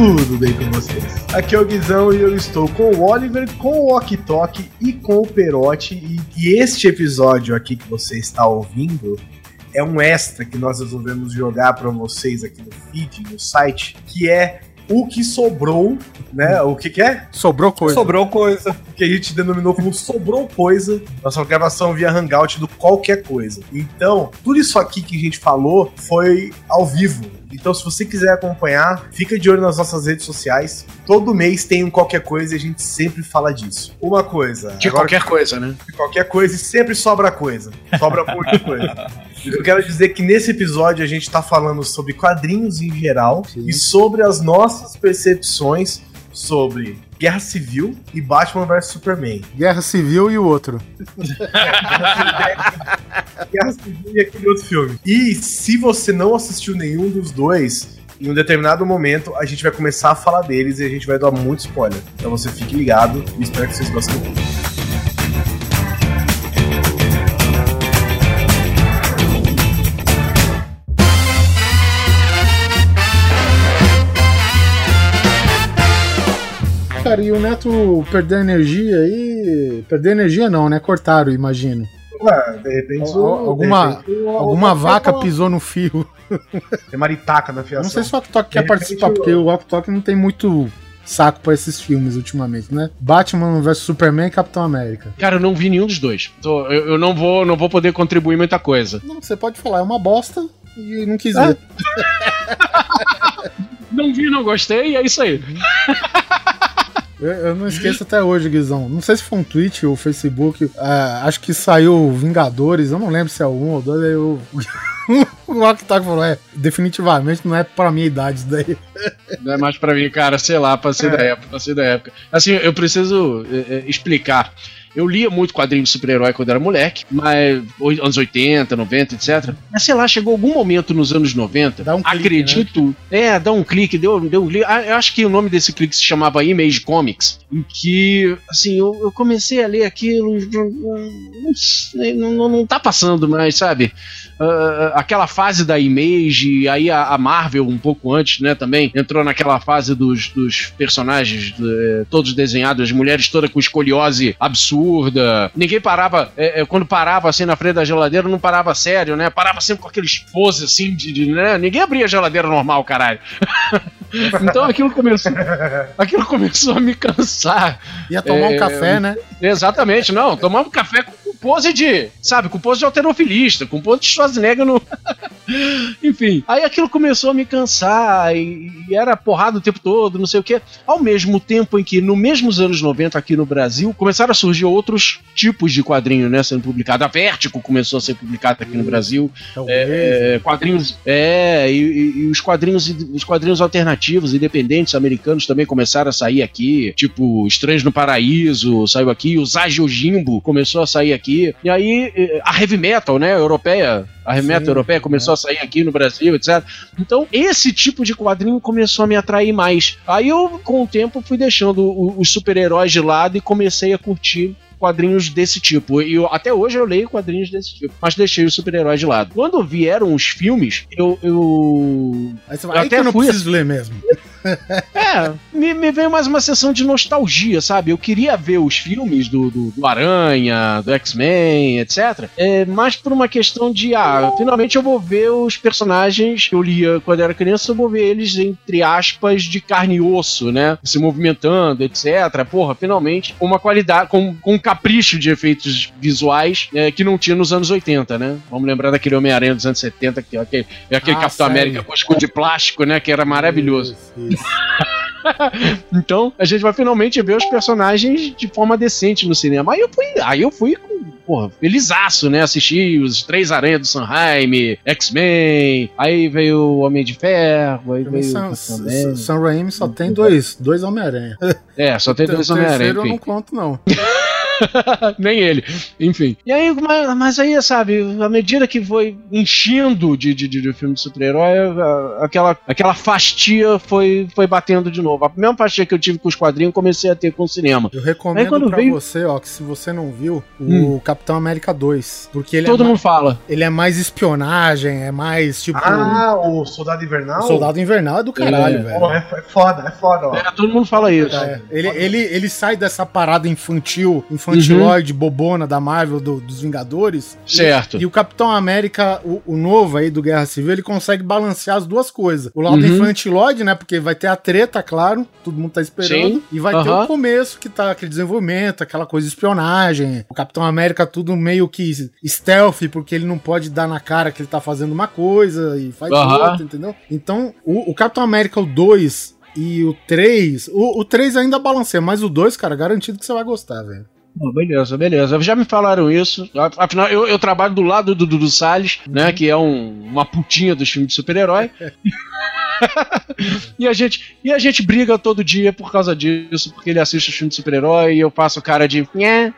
tudo bem com vocês? Aqui é o Guizão e eu estou com o Oliver, com o Ok Tok e com o Perotti. E, e este episódio aqui que você está ouvindo é um extra que nós resolvemos jogar para vocês aqui no feed, no site, que é o que sobrou, né? O que, que é? Sobrou coisa. Sobrou coisa. Que a gente denominou como sobrou coisa. Nossa gravação via Hangout do qualquer coisa. Então, tudo isso aqui que a gente falou foi ao vivo. Então, se você quiser acompanhar, fica de olho nas nossas redes sociais. Todo mês tem um qualquer coisa e a gente sempre fala disso. Uma coisa. De agora, qualquer coisa, né? De qualquer coisa e sempre sobra coisa. Sobra muita coisa. Eu quero dizer que nesse episódio a gente tá falando sobre quadrinhos em geral Sim. e sobre as nossas percepções sobre Guerra Civil e Batman vs Superman. Guerra Civil e o outro. Guerra Civil e aquele outro filme. E se você não assistiu nenhum dos dois, em um determinado momento a gente vai começar a falar deles e a gente vai dar muito spoiler. Então você fique ligado e espero que vocês gostem do Cara, e o Neto perdeu energia aí. Perdeu energia não, né? Cortaram, imagino. Ué, de repente. O, alguma de repente, alguma vaca pisou no fio. Tem maritaca na fiação. Não sei se o Oktok quer participar, porque o Oktok não tem muito saco pra esses filmes ultimamente, né? Batman vs Superman e Capitão América. Cara, eu não vi nenhum dos dois. Eu, eu não, vou, não vou poder contribuir muita coisa. Não, você pode falar, é uma bosta e não quis ver. não vi, não gostei, e é isso aí. Eu, eu, não esqueço até hoje, Guizão. Não sei se foi um tweet ou Facebook. Uh, acho que saiu Vingadores. Eu não lembro se é um ou dois. Aí eu. o Octag falou: é, definitivamente não é pra minha idade isso daí. Não é mais pra mim, cara. Sei lá, passei é. da época, passei da época. Assim, eu preciso é, é explicar. Eu lia muito quadrinho de super-herói quando era moleque, mas anos 80, 90, etc. Mas sei lá, chegou algum momento nos anos 90, dá um clique, acredito, né? é, dá um clique, deu, deu um ah, Eu acho que o nome desse clique se chamava Image Comics, em que, assim, eu, eu comecei a ler aquilo, não, não, não tá passando mais, sabe? Uh, aquela fase da Image, aí a, a, Marvel, um pouco antes, né, também, entrou naquela fase dos, dos personagens uh, todos desenhados, as mulheres todas com escoliose absurda absurda. Ninguém parava, é, é, quando parava assim na frente da geladeira, não parava sério, né? Parava sempre com aqueles poses assim de, de né? Ninguém abria a geladeira normal, caralho. então aquilo começou, aquilo começou a me cansar. Ia tomar é, um café, né? Exatamente, não. Tomar um café com, com pose de, sabe, com pose de alterofilista, com pose de Schwarzenegger no. Enfim, aí aquilo começou a me cansar e, e, era porrada o tempo todo, não sei o quê. Ao mesmo tempo em que, no mesmos anos 90 aqui no Brasil, começaram a surgir outros tipos de quadrinho, né, sendo publicado. A Vértigo começou a ser publicada aqui no Brasil. É, é, quadrinhos, é, e, e, os quadrinhos, os quadrinhos alternativos, independentes americanos também começaram a sair aqui, tipo Estranhos no Paraíso saiu aqui, o Zagio Jimbo começou a sair aqui. E aí eh, a heavy metal, né, europeia remeta Sim, europeia começou é. a sair aqui no Brasil, etc. Então, esse tipo de quadrinho começou a me atrair mais. Aí eu, com o tempo, fui deixando os super-heróis de lado e comecei a curtir quadrinhos desse tipo. E eu, até hoje eu leio quadrinhos desse tipo, mas deixei os super-heróis de lado. Quando vieram os filmes, eu. eu aí, você vai, eu até que eu não fui preciso ler mesmo. É, me, me, veio mais uma sessão de nostalgia, sabe? Eu queria ver os filmes do, do, do Aranha, do X-Men, etc. É, mais por uma questão de, ah, finalmente eu vou ver os personagens que eu lia quando era criança, eu vou ver eles, entre aspas, de carne e osso, né? Se movimentando, etc. Porra, finalmente, com uma qualidade, com, com um capricho de efeitos visuais é, que não tinha nos anos 80, né? Vamos lembrar daquele Homem-Aranha dos anos 70, que, aquele, aquele ah, Capitão sério? América com escudo de plástico, né? Que era maravilhoso. Isso, isso. então, a gente vai finalmente ver os personagens de forma decente no cinema. Aí eu fui, aí eu fui com, porra, felizaço, né? Assisti os Três Aranhas do Sanheim, X-Men, aí veio o Homem de Ferro, aí veio Sam, o Sam Raimi só tem dois, dois Homem-Aranha. É, só tem dois Homem-Aranha. eu não conto, não. Nem ele. Enfim. E aí, mas, mas, aí, sabe, à medida que foi enchendo de, de, de, de filme de super-herói, aquela, aquela fastia foi, foi batendo de novo. A mesma fastia que eu tive com os quadrinhos, comecei a ter com o cinema. Eu recomendo aí, pra veio... você, ó, que se você não viu, o hum. Capitão América 2. Porque ele é Todo é mundo fala. Ele é mais espionagem, é mais tipo. Ah, o Soldado Invernal? O Soldado Invernal é do caralho, é. velho. é, é foda, é foda, ó. É, todo mundo fala isso. É, ele, ele, ele sai dessa parada infantil, infantiloide, uhum. bobona da Marvel, do, dos Vingadores. Certo. E, e o Capitão América, o, o, novo aí do Guerra Civil, ele consegue balancear as duas coisas. O lado uhum. infantiloide, né? Porque vai ter a treta, claro, todo mundo tá esperando. Sim. E vai uhum. ter o começo, que tá aquele desenvolvimento, aquela coisa de espionagem. O Capitão América tudo meio que stealth, porque ele não pode dar na cara que ele tá fazendo uma coisa e faz outra, entendeu? Então, o, o Capitão América, o 2, e o 3, o, o 3 ainda balanceia, mas o 2, cara, garantido que você vai gostar, velho. Oh, beleza, beleza. Já me falaram isso. Afinal, eu, eu trabalho do lado do Dudu Salles, né? Uhum. Que é um, uma putinha dos filmes de super-herói. e, a gente, e a gente briga todo dia por causa disso, porque ele assiste os filmes de super-herói e eu faço cara de. Né?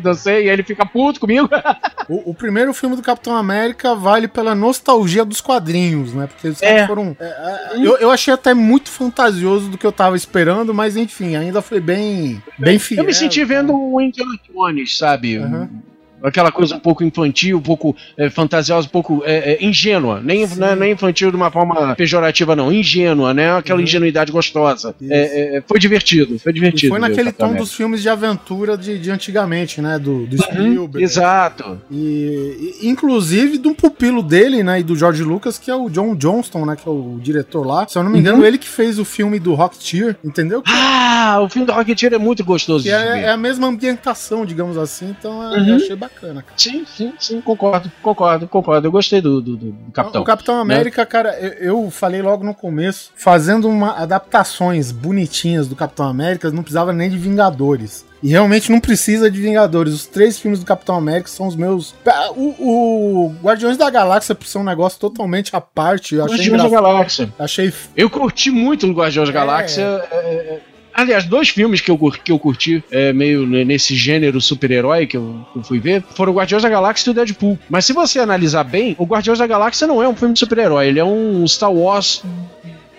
Dancei e aí ele fica puto comigo. o, o, primeiro filme do Capitão América vale pela nostalgia dos quadrinhos, né? Porque eles é. foram. É, é, eu, eu achei até muito fantasioso do que eu tava esperando, mas enfim, ainda foi bem, bem fiel. Eu me senti vendo o Indiana Jones, sabe? Uhum aquela coisa um pouco infantil, um pouco é, fantasiosa, um pouco é, é, ingênua. Nem, né, nem infantil de uma forma pejorativa, não. Ingênua, né? Aquela uhum. ingenuidade gostosa. É, é, foi divertido, foi divertido. E foi naquele tom dos filmes de aventura de, de antigamente, né? Do, do uhum, Spielberg. Uhum, exato. E, e, inclusive de um pupilo dele, né? E do George Lucas, que é o John Johnston, né? Que é o diretor lá. Se eu não me engano, uhum. ele que fez o filme do Rocketeer, entendeu? Ah, o filme do Rocketeer é muito gostoso. É, é, a mesma ambientação, digamos assim. Então eu uhum. achei bacana bacana. Sim, sim, sim, concordo, concordo, concordo. Eu gostei do, do, do Capitão. O Capitão América, né? cara, eu, eu, falei logo no começo, fazendo uma adaptações bonitinhas do Capitão América, não precisava nem de Vingadores. E realmente não precisa de Vingadores. Os três filmes do Capitão América são os meus. O, o Guardiões da Galáxia por ser um negócio totalmente à parte. Guardiões da Galáxia. Achei. Eu curti muito o Guardiões da Galáxia. É... É, é Aliás, dois filmes que eu, que eu curti, é, meio nesse gênero super-herói que eu, eu, fui ver, foram o Guardiões da Galáxia e o Deadpool. Mas se você analisar bem, o Guardiões da Galáxia não é um filme de super-herói, ele é um Star Wars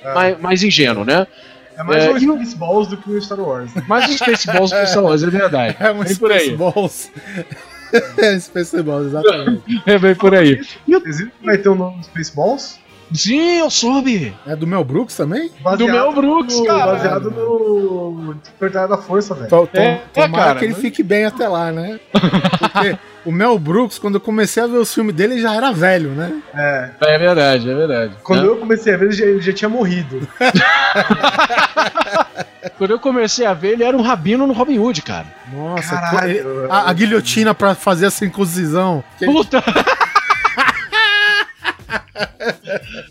é. mais, mais ingênuo, né? É mais é, um Spaceballs do que o Star Wars. Mais um Spaceballs do que o Star Wars, é verdade. É um Spaceballs. é Spaceballs, exatamente. É bem por aí. E o... Vai ter um nome Spaceballs? Sim, eu soube. É do Mel Brooks também? Baseado do Mel Brooks, no, cara. Baseado no Despertar da Força, velho. Tom, é, tomara é, cara, que ele fique bem até lá, né? Porque o Mel Brooks, quando eu comecei a ver os filmes dele, ele já era velho, né? É. É verdade, é verdade. Quando é. eu comecei a ver, ele já, ele já tinha morrido. Quando eu comecei a ver, ele era um rabino no Robin Hood, cara. Nossa, Caralho, a, a, guilhotina pra fazer essa incisão. Puta!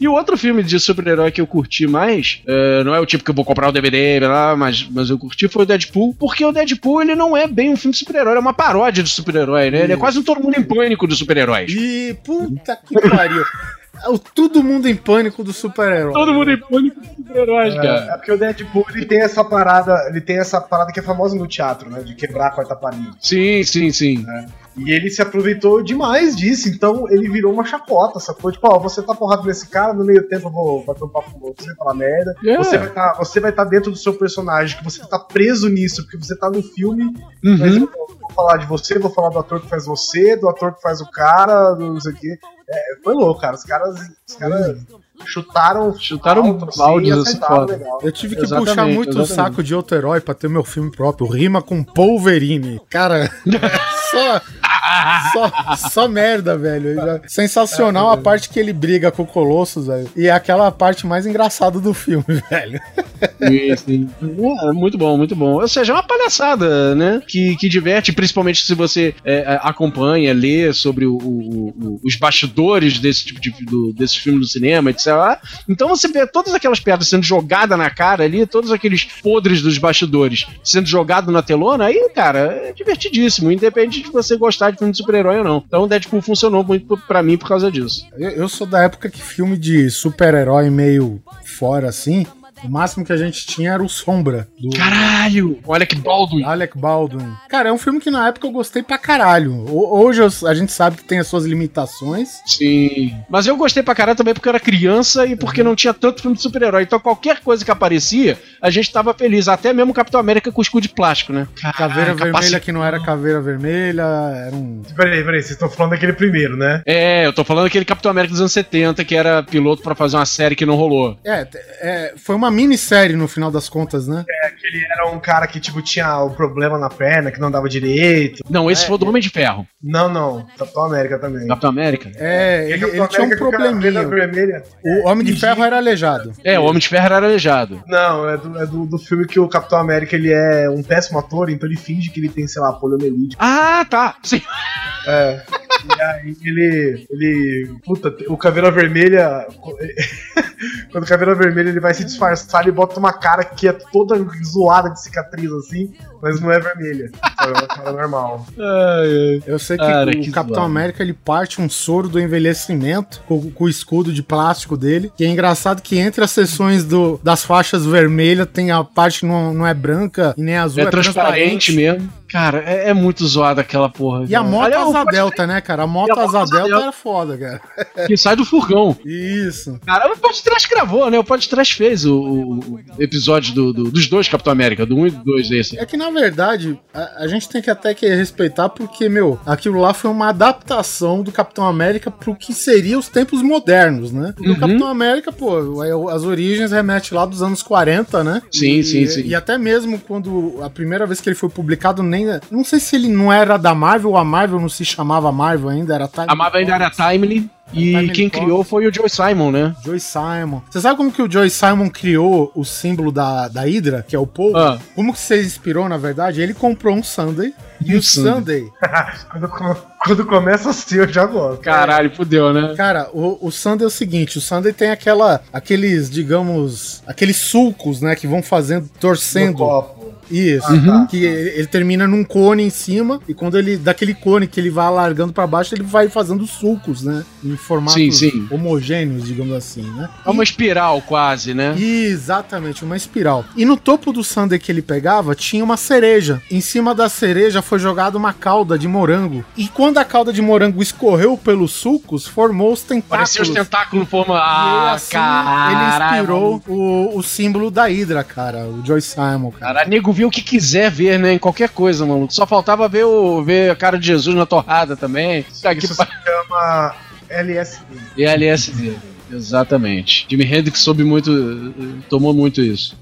E o outro filme de super-herói que eu curti mais, uh, não é o tipo que eu vou comprar o DVD, lá, mas, mas eu curti, foi o Deadpool, porque o Deadpool ele não é bem um filme de super-herói, é uma paródia de super-herói, né? Ele é quase um todo mundo em pânico dos super-heróis. E puta que pariu. É o todo mundo em pânico do super-herói. Todo mundo em pânico dos super-heróis, é, cara. É porque o Deadpool ele tem essa parada, ele tem essa parada que é famosa no teatro, né? De quebrar a quarta parede. Sim, sim, sim. É. E ele se aproveitou demais disso, então ele virou uma chacota, sacou? Tipo, ó, você tá porrado nesse cara, no meio tempo eu vou bater um papo com você, falar merda. Yeah. É. Você vai tá, você vai estar tá dentro do seu personagem, que você tá preso nisso, porque você tá no filme, uhum. mas eu vou, vou falar de você, vou falar do ator que faz você, do ator que faz o cara, do não sei o quê. É, foi louco, cara. Os caras. Os caras chutaram, chutaram alto, baldes assim, Eu tive que exatamente, puxar muito o saco de outro herói pra ter meu filme próprio. Rima com Wolverine. Cara, só só, só merda, velho. Sensacional a parte que ele briga com o Colossus, velho. E é aquela parte mais engraçada do filme, velho. Sim, é, muito bom, muito bom. Ou seja, é uma palhaçada, né? Que, que diverte, principalmente se você é, é acompanha, lê sobre o, o, o, os bastidores desse tipo de do, desse filme do cinema, etc. Então você vê todas aquelas pedras sendo jogadas na cara ali, todos aqueles podres dos bastidores sendo jogado na telona, aí, cara, é divertidíssimo, independente de você gostar de filme de super-herói ou não. Então Deadpool funcionou muito para mim por causa disso. Eu, eu, sou da época que filme de super-herói meio fora assim, O máximo que a gente tinha era o Sombra, do Caralho! Olha que Baldwin. Alec Baldwin. Cara, é um filme que na época eu gostei pra caralho. Ho- Hoje a gente sabe que tem as suas limitações. Sim. Mas eu gostei pra caralho também porque eu era criança e porque não tinha tanto filme de super-herói. Então qualquer coisa que aparecia, a gente tava feliz. Até mesmo o Capitão América com o escudo de plástico, né? Caveira Caraca, vermelha que não era caveira vermelha, era um. Peraí, peraí, vocês estão falando daquele primeiro, né? É, eu tô falando daquele Capitão América dos anos 70 que era piloto pra fazer uma série que não rolou. É, é, foi uma minissérie no final das contas, né? Aquele era um cara que, tipo, tinha o problema na perna, que não dava direito. Não, esse foi o do Homem de Ferro. Não, não. Capitão América também. Capitão América? É, ele, ele tinha um probleminha. vermelha. O Homem de Ferro era aleijado. É, o Homem de Ferro era aleijado. Não, é, do, é do, do filme que o Capitão América ele é um péssimo ator, então ele finge que ele tem, sei lá, poliomielite. Ah, tá. Sim. É. E aí ele. ele. Puta, o Caveira Vermelha. Quando o Caveira Vermelha ele vai se disfarçar, ele bota uma cara que é toda zoada de cicatriz assim, mas não é vermelha. É uma cara normal. Eu sei que Cara, o que Capitão zoado. América ele parte um soro do envelhecimento com, com o escudo de plástico dele. Que é engraçado que entre as sessões do, das faixas vermelhas tem a parte que não, não é branca e nem azul, é transparente mesmo. Cara, é, é muito zoada aquela porra. E a cara. moto Aliás, Asa Delta, né, cara? A moto E a moto Asa Delta Delta. era foda, cara. Que sai do furgão. Isso. Cara, o Podcast gravou, né? O Podcast fez o, o episódio do- do- dos dois Capitão América, do 1 e do 2 desse. É que na verdade a, a gente tem que até que respeitar porque, meu, aquilo lá foi uma adaptação do Capitão América pro que seria os tempos modernos, né? Porque Uhum. o Capitão América, pô, é- as origens remete lá dos anos 40, né? Sim, E- sim, sim. E até mesmo quando a primeira vez que ele foi publicado, nem. Não sei se ele não era da Marvel ou a Marvel não se chamava Marvel ainda, era Time A Marvel ainda era Timely e Timely quem criou foi o Joe Simon, né? Joy Simon. Você sabe como que o Joy Simon criou o símbolo da, da Hydra, que é o povo? Ah. Como que você inspirou, na verdade? Ele comprou um Sunday. E o Sunday, quando, co- quando começa assim, eu já gosto. Caralho, fudeu, né? cara, o, o Sunday é o seguinte: o Sunday tem aquela, aqueles, digamos, aqueles sulcos, né, que vão fazendo, No torcendo. copo. Isso. Uhum. Que ele, ele termina num cone em cima, e quando ele. Daquele cone que ele vai alargando pra baixo, ele vai fazendo sulcos, né? Em formatos Sim, sim. homogêneos, digamos assim, né? É uma espiral quase, né? Exatamente, uma espiral. E no topo do sundae que ele pegava tinha uma cereja. Em cima da cereja foi jogada uma cauda de morango. E quando a cauda de morango escorreu pelos sulcos, formou os tentáculos. Parecia os tentáculos em forma. E Ah, assim, caralho. ele inspirou o, o símbolo da Hydra, cara, o Joy Simon, cara. Cara, nego viu o que quiser ver, né? Em qualquer coisa, mano. Só faltava ver, o, ver a cara de Jesus na torrada também. Que Isso se chama LSD. E LSD. Exatamente. Jimi Hendrix soube muito. tomou muito isso.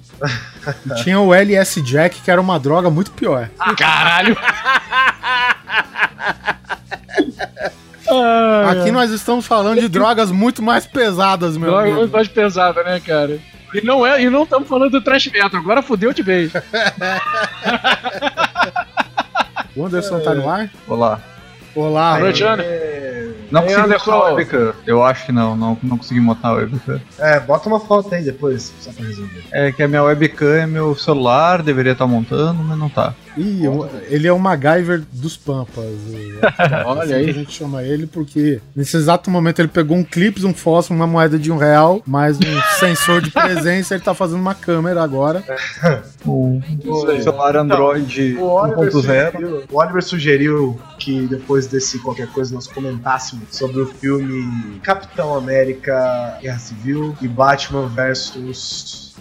E tinha o LS Jack, que era uma droga muito pior. Caralho! Aqui nós estamos falando de drogas muito mais pesadas, meu Droga amigo. muito mais pesada, né, cara? E não é, e não estamos falando do trash metal, agora fudeu de vez. O Anderson tá no ar? Olá. Olá, Boa noite, Ana. Não consegui botar a webcam. Eu acho que não, não, não consegui botar a webcam. É, bota uma foto aí depois, só pra resolver. É que a minha webcam é meu celular, deveria estar montando, mas não tá. Ih, ele é o MacGyver dos Pampas. o- Olha assim aí. que A gente chama ele porque nesse exato momento ele pegou um clipe, um fósforo, uma moeda de um real, mais um sensor de presença. Ele tá fazendo uma câmera agora. O Isso aí. celular Android O Oliver, 1.0. sugeriu, o Oliver sugeriu que depois desse qualquer coisa nós comentássemos sobre o filme Capitão América Guerra Civil e Batman versus.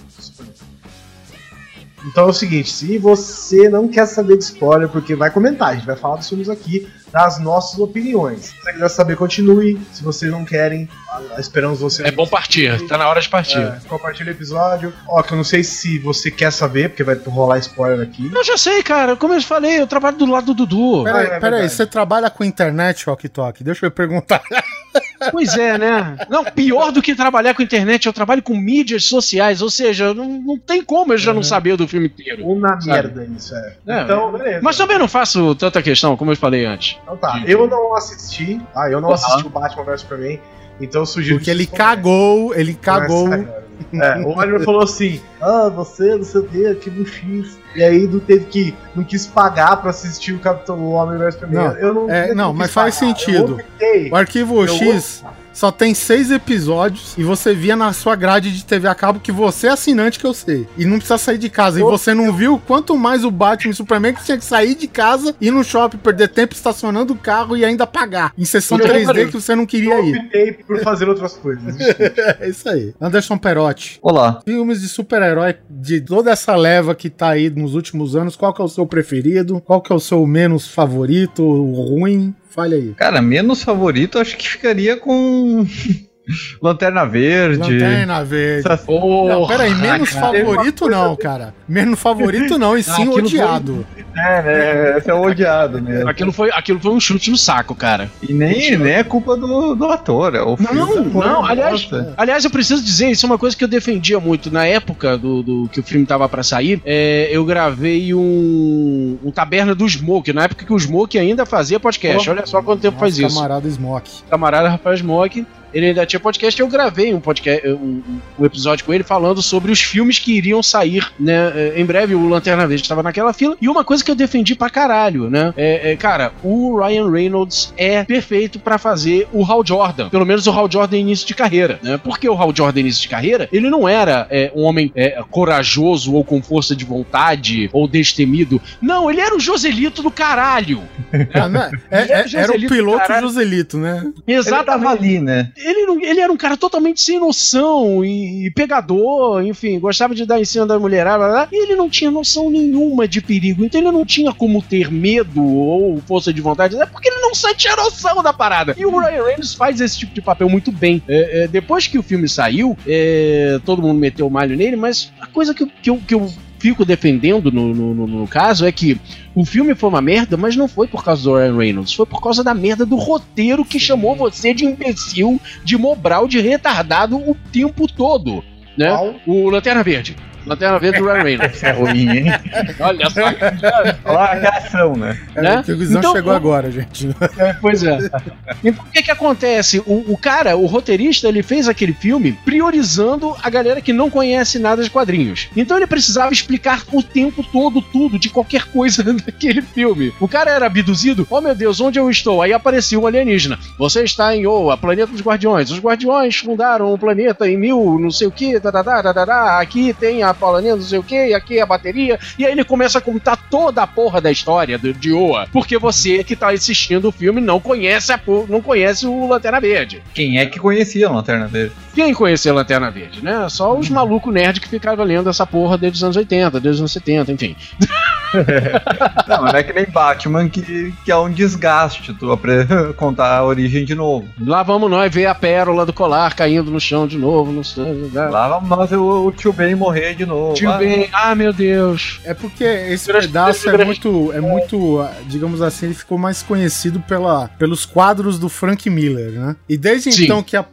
Então é o seguinte, se você não quer saber de spoiler, porque vai comentar, a gente vai falar dos filmes aqui, das nossas opiniões. Se você quiser saber, continue. Se vocês não querem, ah, esperamos você. É bom partir, tá na hora de partir. É, compartilha o episódio. Ó, que eu não sei se você quer saber, porque vai rolar spoiler aqui. Eu já sei, cara. Como eu falei, eu trabalho do lado do Dudu. Peraí, é peraí, você trabalha com internet, Ok Tok? Deixa eu perguntar. Pois é, né? Não, pior do que trabalhar com internet, eu trabalho com mídias sociais, ou seja, não, não tem como eu já não saber do filme inteiro. Uma merda isso, é. É, então, beleza. Mas também não faço tanta questão, como eu falei antes. Então tá, eu não assisti, tá? Eu não assisti o Batman vs Superman, então eu sugiro Porque que ele cagou, ele cagou. É, o Oliver falou assim: Ah, você, não sei o que, aqui no X. E aí não teve que. Não quis pagar pra assistir o Capitão Homem vs. Não, eu não, é, não, quis mas faz pagar, sentido. Eu optei. O arquivo Eu X, só tem seis episódios e você via na sua grade de TV a cabo que você é assinante que eu sei. E não precisa sair de casa. E você não viu quanto mais o Batman e Superman que tinha que sair de casa, ir no shopping, perder tempo estacionando o carro e ainda pagar. Em sessão Eu 3D falei, que você não queria Eu ir. optei por fazer outras coisas. É isso aí. Anderson Perotti. Olá. Filmes de super-herói de toda essa leva que tá aí nos últimos anos, qual que é o seu preferido? Qual que é o seu menos favorito, o ruim? Fale aí. Cara, menos favorito acho que ficaria com Lanterna Verde. Lanterna Verde. Essas- Não, peraí, menos cara. favorito não, cara. Menos favorito não, e sim aquilo foi- odiado. É, né? Esse é o odiado mesmo. Aquilo foi, aquilo foi um chute no saco, cara. E nem, nem é culpa do, do ator. É o filme Não, não, uma aliás, aliás, eu preciso dizer, isso é uma coisa que eu defendia muito. Na época do, do que o filme tava pra sair, é, eu gravei um, um Taberna do Smoke, na época que o Smoke ainda fazia podcast. Olha só quanto tempo faz Nosso isso. camarada Smoke. camarada Rafael Smoke, ele ainda tinha podcast, eu gravei um podcast, um, um episódio com ele falando sobre os filmes que iriam sair, né? eh, Em breve, o Lanterna Verde estava naquela fila. E uma coisa que eu defendi pra caralho, né? É, é, cara, o Ryan Reynolds é perfeito pra fazer o Hal Jordan. Pelo menos o Hal Jordan início de carreira, né? Porque o Hal Jordan início de carreira, ele não era é, um homem é, corajoso ou com força de vontade ou destemido. Não, ele era o Joselito do caralho. Ah, né? É- era é- era o piloto. Joselito, né? Ele tava ali, né? Ele, ele era um cara totalmente sem noção e, e pegador, enfim, gostava de dar em cima da mulherada, blá, blá, e ele não tinha noção nenhuma de perigo, então ele não tinha como ter medo ou força de vontade, é porque ele não tinha noção da parada. E o Ryan Reynolds faz esse tipo de papel muito bem. É, é, depois que o filme saiu, é, todo mundo meteu o malho nele, mas a coisa que, que, eu, que eu fico defendendo no, no, no- no caso é que o filme foi uma merda, mas não foi por causa do Ryan Reynolds, foi por causa da merda do roteiro que chamou você de imbecil, de mobral, de retardado o tempo todo. Né? Qual? O Lanterna Verde. Lanterna Verde do Ryan Reynolds. É ruim, hein? Olha só. Olha a reação, né? É, Né? que o Guizão Então, chegou o- agora, gente. É, pois é. Então o que que acontece? O, o cara, o roteirista, ele fez aquele filme priorizando a galera que não conhece nada de quadrinhos. Então ele precisava explicar o tempo todo tudo de qualquer coisa daquele filme. O cara era abduzido, oh meu Deus, onde eu estou? Aí aparecia um alienígena. Você está em Oa, planeta dos Guardiões. Os Guardiões fundaram o planeta em mil, não sei o que, aqui tem a planeta, não sei o que, aqui é a bateria. E aí ele começa a contar toda a porra da história do, de Oa. Porque você que tá assistindo o filme não conhece, a, não conhece o Lanterna Verde. Quem é que conhecia a Lanterna Verde? Quem conhecia a Lanterna Verde, né? Só os malucos nerd que ficavam lendo essa porra desde os anos 80, desde os anos 70, enfim. Não, não é que nem Batman que, que é um desgaste tu contar a origem de novo. Lá vamos nós ver a pérola do colar caindo no chão de novo. No... Lá vamos nós ver o, o tio Ben morrer de novo. Tio Ah, Ben, ah meu Deus. É porque esse Grande- pedaço é grande- muito, é muito, digamos assim, ele ficou mais conhecido pela, pelos quadros do Frank Miller, né? E desde Sim. então que a-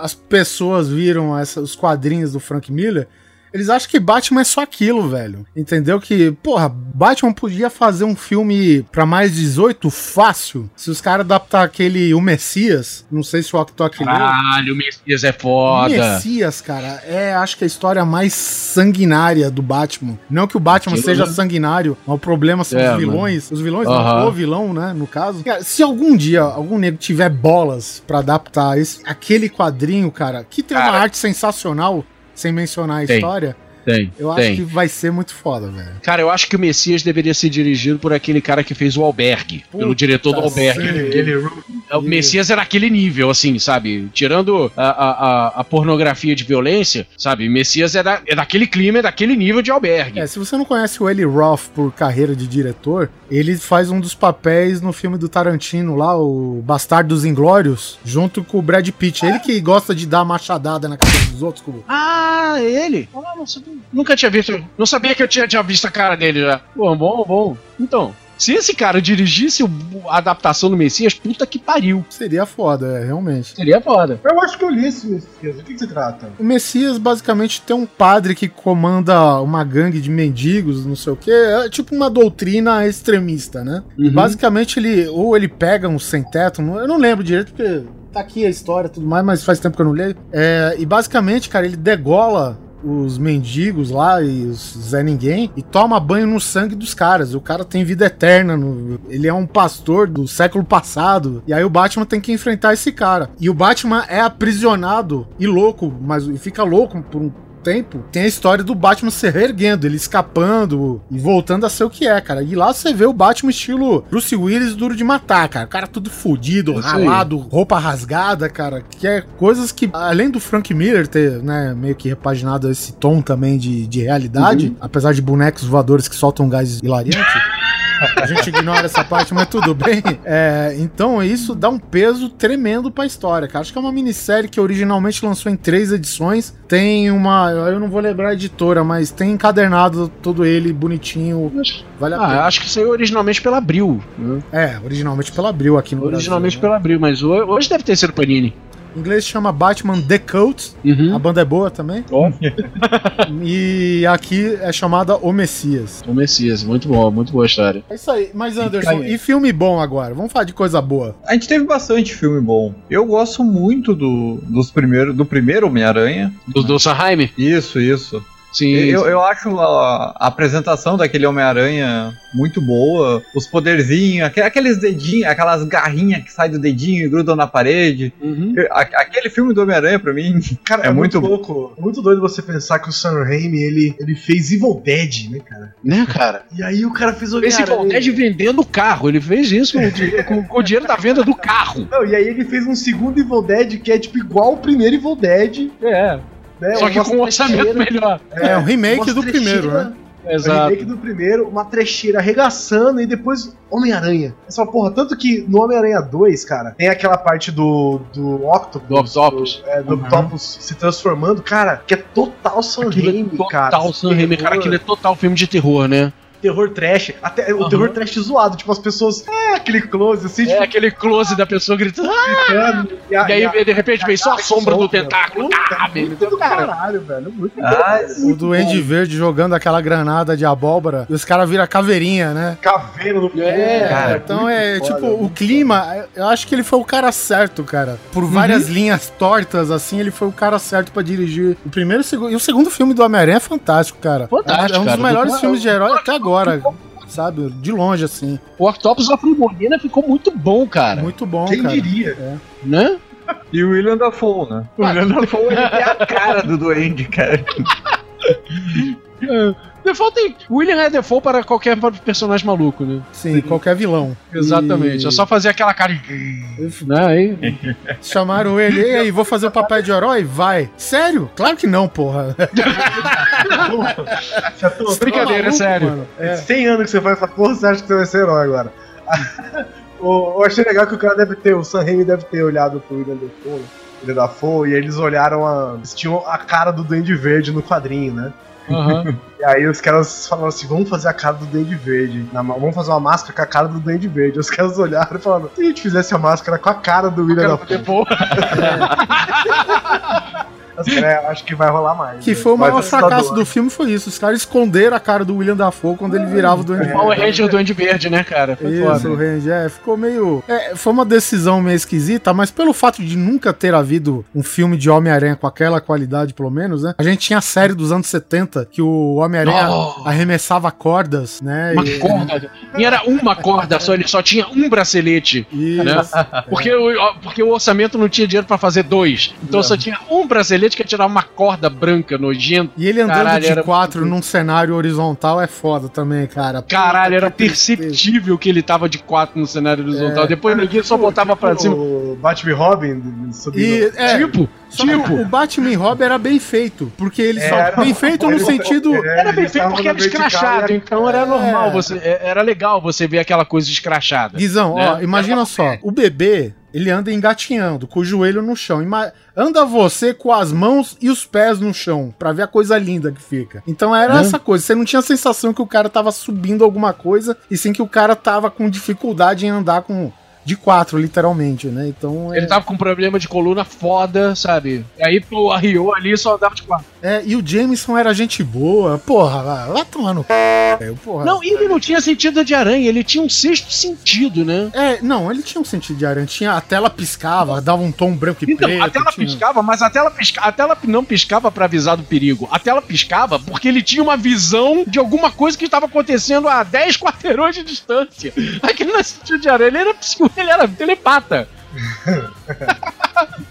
as pessoas viram essa- os quadrinhos do Frank Miller, eles acham que Batman é só aquilo, velho. Entendeu? Que, porra, Batman podia fazer um filme pra mais 18 fácil. Se os caras adaptar aquele O Messias, não sei se o Octok. Caralho, o Messias é foda. Messias, cara, é acho que a história mais sanguinária do Batman. Não que o Batman Aquilo, seja né? sanguinário, mas o problema são É, os vilões. Os vilões, Aham. não, o vilão, né, no caso. Cara, se algum dia algum nego tiver bolas pra adaptar esse, aquele quadrinho, cara, que tem uma Cara. arte sensacional, sem mencionar a Tem. história, Tem, eu tem. acho que vai ser muito foda, velho. Cara, eu acho que o Messias deveria ser dirigido por aquele cara que fez o Albergue. pelo Puta, diretor do Albergue. Ele- o Messias era aquele nível, assim, sabe? Tirando a, a, a- pornografia de violência, sabe? Messias é, da, é daquele clima, é daquele nível de Albergue. É, se você não conhece o Eli Roth por carreira de diretor, ele faz um dos papéis no filme do Tarantino lá, o Bastardo dos Inglórios, junto com o Brad Pitt. Ele que gosta de dar machadada na cabeça dos outros. Com... Ah, ele? Ah, não sabia. Nunca tinha visto. Não sabia que eu tinha, tinha visto a cara dele já. Bom, bom, bom. Então, se esse cara dirigisse o- a adaptação do Messias, puta que pariu. Seria foda, é, realmente. Seria foda. Eu acho que eu li esse Messias. Do que, que se trata? O Messias basicamente tem um padre que comanda uma gangue de mendigos, não sei o que, é tipo uma doutrina extremista, né? E Uhum. basicamente ele, ou ele pega um sem teto, não- eu não lembro direito porque tá aqui a história e tudo mais, mas faz tempo que eu não leio. É, e basicamente, cara, ele degola os mendigos lá e os Zé Ninguém e toma banho no sangue dos caras. O cara tem vida eterna, no, ele é um pastor do século passado. E aí o Batman tem que enfrentar esse cara. E o Batman é aprisionado e louco, mas fica louco por um tempo, tem a história do Batman se reerguendo, ele escapando e voltando a ser o que é, cara. E lá você vê o Batman estilo Bruce Willis duro de matar, cara. O cara tudo fudido, Isso ralado, roupa rasgada, cara. Que é coisas que, além do Frank Miller ter, né, meio que repaginado esse tom também de, de realidade, apesar de bonecos voadores que soltam gás hilariante. A gente ignora essa parte, mas tudo bem. É, então isso dá um peso tremendo pra história, cara. Acho que é uma minissérie que originalmente lançou em três edições. Tem uma. Eu não vou lembrar a editora, mas tem encadernado todo ele bonitinho. Vale a Ah, pena. acho que saiu originalmente pela Abril. né? É, originalmente pela Abril aqui no Originalmente Brasil. pela Abril, mas ho- hoje deve ter sido Panini. Em inglês chama Batman The Cult. A Uhum. banda é boa também. E aqui é chamada O Messias. O Messias, muito boa, muito boa a história. É isso aí. Mas Anderson, aí. e filme bom agora? Vamos falar de coisa boa. A gente teve bastante filme bom. Eu gosto muito do, dos primeiros, do primeiro Homem-Aranha. Do, do Sanheim? Isso, isso. Sim. Eu, eu acho a, a apresentação daquele Homem-Aranha muito boa. Os poderzinhos, aque- aqueles dedinhos, aquelas garrinhas que saem do dedinho e grudam na parede. Uhum. Aquele filme do Homem-Aranha, pra mim, Cara, É é, muito, muito- louco. É muito doido você pensar que o Sam Raimi, ele, ele fez Evil Dead, né, cara? Né, cara? E aí o cara fez o Esse Valdez vendendo o carro, ele fez isso com, o di- com- com o dinheiro da venda do carro. Não, e aí ele fez um segundo Evil Dead que é tipo igual o primeiro Evil Dead, É. né? Só que com um orçamento melhor. É, um remake umas do primeiro, né? É o Exato. remake do primeiro, uma trecheira arregaçando e depois Homem-Aranha. Essa porra, tanto que no Homem-Aranha 2, cara, tem aquela parte do, do Octopus. Do Octopus. é, do Uhum. Octopus se transformando, cara, que é total Sam é Raimi, cara. total Sam Raimi, cara, aquilo é total filme de terror, né? Terror trash, até o Aham. terror trash zoado, tipo as pessoas, é aquele close assim, É tipo, aquele close da pessoa gritando. "Ah!" gritando, e, a- E aí, e a- de repente, vem só a sombra do tentáculo. Ah, do cara. caralho, velho, muito Ah, bom, O Duende Verde jogando aquela granada de abóbora e os caras viram caveirinha, né? caveira no É, cara, Então é, foda, tipo, o clima, eu acho que ele foi o cara certo, cara. Por várias linhas tortas, assim, ele foi o cara certo pra dirigir o primeiro e o segundo. E o segundo filme do Homem-Aranha é fantástico, cara. Fantástico, É um dos cara. melhores Do- filmes de herói até agora, sabe? De longe, assim. O Octopus da Primordiana ficou muito bom, cara. Muito bom, Quem cara. diria? Né? E o William Dafoe, né? O William Dafoe ele tem a cara do Duende, cara. Default tem William é default para qualquer personagem maluco, né? Sim, qualquer vilão. Exatamente. E- É só fazer aquela cara de. Né? Aí, Chamaram ele, e aí, vou fazer o papel de herói? Vai. Sério? Claro que não, porra. Já tô, Brincadeira, Maluco, sério. mano. É. É. 100 anos que você faz essa porra, você acha que você vai ser herói agora. O- Eu achei legal que o cara deve ter, o Sam Raimi deve ter olhado pro William Dafoe, William Dafoe, e eles olharam a. Eles tinham a cara do Duende Verde no quadrinho, né? Aham. E aí os caras falaram assim: vamos fazer a cara do Duende Verde. Na vamos fazer uma máscara com a cara do Duende Verde. Os caras olharam e falaram: se a gente fizesse a máscara com a cara do William Dafoe, Default. os caras, é, acho que vai rolar mais. Que né? foi o maior fracasso do filme, foi isso. Os caras esconderam a cara do William Dafoe quando ele virava o Duende Verde. Power Ranger do Duende Verde, né, cara? Foi Isso, foda. o Ranger, é, ficou meio. É, foi uma decisão meio esquisita, mas pelo fato de nunca ter havido um filme de Homem-Aranha com aquela qualidade, pelo menos, né? A gente tinha a série dos anos 70 que o Homem-Aranha Oh. arremessava cordas, né? Uma e- corda. E era uma corda só, ele só tinha um bracelete. Isso. Né? Porque, o, porque o orçamento não tinha dinheiro pra fazer dois. Então só tinha um bracelete que ia tirar uma corda branca nojenta. E ele andando Caralho, de era quatro muito- num cenário horizontal é foda também, cara. Caralho, era perceptível que ele tava de quatro no cenário horizontal. Depois ninguém só botava pra cima. O Batman e Robin subindo. E, é, Tipo, só tipo. o Batman e Robin era bem feito, porque ele só Era. bem feito no sentido é, Era bem feito porque era escrachado, então era É. normal, você, é- era legal você ver aquela coisa escrachada. Guizão, né? ó, imagina só, o bebê, ele anda engatinhando, com o joelho no chão. Ima- anda você com as mãos e os pés no chão, pra ver a coisa linda que fica. Então era Né? essa coisa, você não tinha a sensação que o cara tava subindo alguma coisa, e sim que o cara tava com dificuldade em andar com de quatro, literalmente, né? Então. Ele tava com um problema de coluna foda, sabe? E aí o arriou ali só andava de quatro. É, e o Jameson era gente boa. Porra, lá, lá tomando. c... Porra. Não, e ele não tinha sentido de aranha, ele tinha um sexto sentido, né? É, não, ele tinha um sentido de aranha. Tinha, a tela piscava, dava um tom branco e Então, preto. a tela tinha- piscava, mas a tela, pisca... a tela não piscava pra avisar do perigo. A tela piscava porque ele tinha uma visão de alguma coisa que estava acontecendo a 10 quarteirões de distância. Aquele não é sentido de aranha, ele era, psico- ele era telepata.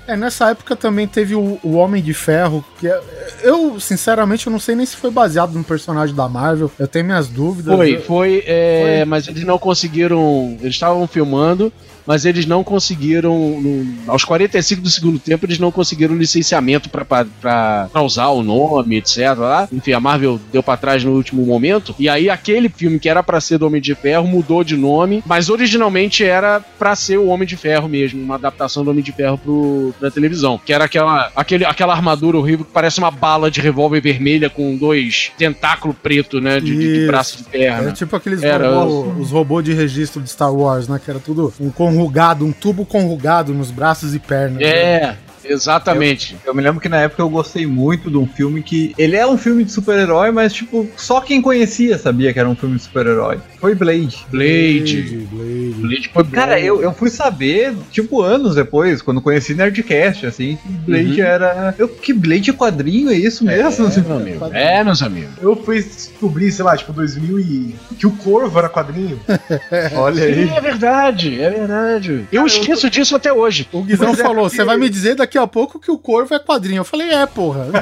É, nessa época também teve o, o Homem de Ferro, que é- eu, sinceramente, eu não sei nem se foi baseado no personagem da Marvel. Eu tenho minhas dúvidas. Foi, foi, é, Foi. mas eles não conseguiram. Eles estavam filmando, mas eles não conseguiram. no- aos 45 do segundo tempo, eles não conseguiram licenciamento pra usar o nome, etc. Lá. Enfim, a Marvel deu pra trás no último momento. E aí, aquele filme que era pra ser do Homem de Ferro mudou de nome, mas originalmente era pra ser o Homem de Ferro mesmo, uma adaptação do Homem de Ferro pro, pra televisão. Que era aquela, aquele, aquela armadura horrível que parece uma bala de revólver vermelha com dois tentáculos preto, né? De, de, de braço de perna. É tipo aqueles Era- robô- os robôs de registro de Star Wars, né? Que era tudo um conrugado, um tubo conrugado nos braços e pernas. né? É, exatamente. Eu me lembro que na época eu gostei muito de um filme que. Ele é um filme de super-herói, mas, tipo, só quem conhecia sabia que era um filme de super-herói. Foi Blade. Blade. Blade. Blade foi bom. Cara, eu, eu fui saber, tipo, anos depois, quando conheci Nerdcast, assim, que Blade Uhum. era. Eu, que Blade é quadrinho, é isso mesmo? É, meu amigo. É, meus amigos. Eu fui descobrir, sei lá, tipo, 2000 e... que o Corvo era quadrinho. Olha aí. Sim, é verdade, é verdade. Eu esqueço disso até hoje. O Guizão Pois é, falou: você vai me dizer daqui a pouco que o corvo é quadrinho. Eu falei: é, porra.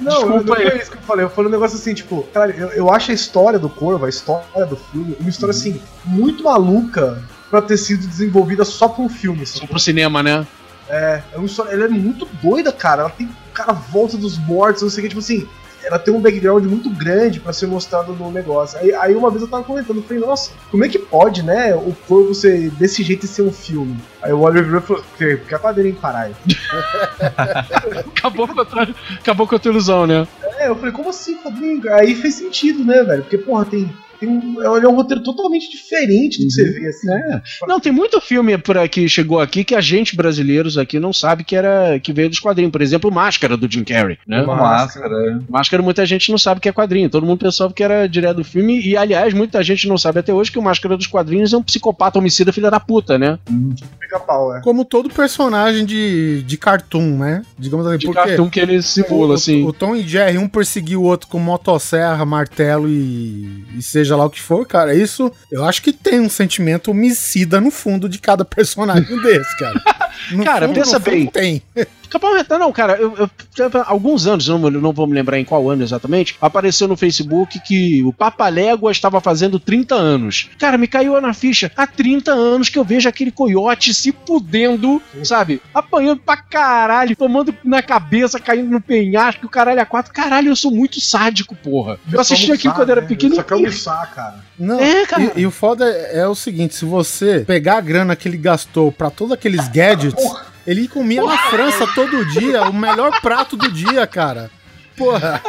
Não, Desculpa eu, não foi isso que eu falei. Eu falei um negócio assim, tipo, cara, eu, eu acho a história do Corvo, a história do filme, uma história assim, muito maluca pra ter sido desenvolvida só pra um filme. Só Assim. pro cinema, né? É, é uma história, ela é muito doida, cara. Ela tem o cara volta dos mortos, não sei o que, tipo assim. Ela tem um background muito grande pra ser mostrado no negócio. Aí, aí uma vez eu tava comentando, eu falei, nossa, como é que pode, né, o corvo ser desse jeito e ser um filme? Aí o Oliver virou e falou, porque, porque é quadrinho, caralho. Acabou com a, tua- acabou com a tua ilusão, né? É, eu falei, como assim quadrinho? Aí fez sentido, né, velho? Porque, porra, tem. Tem um, é um roteiro totalmente diferente do que você vê, assim. É. Não, tem muito filme por aqui, chegou aqui, que a gente brasileiros aqui não sabe que era que veio dos quadrinhos. Por exemplo, Máscara do Jim Carrey, né? Uma- Máscara. Máscara muita gente não sabe que é quadrinho. Todo mundo pensava que era direto do filme. E, aliás, muita gente não sabe até hoje que o Máscara dos quadrinhos é um psicopata homicida filha da puta, né? Pica-pau, é. Como todo personagem de, de cartoon, né? Digamos assim, De porque cartoon que ele simula, o, assim. o Tom e Jerry, um perseguiu o outro com motosserra, martelo e, e seja lá o que for, cara. Isso eu acho que tem um sentimento homicida no fundo de cada personagem desse, cara. No Cara, fundo, pensa bem. Tem. Não, cara, eu, eu- há alguns anos, não, não vou me lembrar em qual ano exatamente, apareceu no Facebook que o Papalégua estava fazendo 30 anos. Cara, me caiu na ficha. Há 30 anos que eu vejo aquele coiote se fudendo, sabe? Apanhando pra caralho, tomando na cabeça, caindo no penhasco, o caralho a quatro. Caralho, eu sou muito sádico, porra. Eu assisti aquilo quando era pequeno Só quer e almoçar, cara. Não, É, cara. E, e o foda é, é o seguinte: se você pegar a grana que ele gastou pra todos aqueles gadgets, ele comia na França todo dia, o melhor prato do dia, cara. Porra.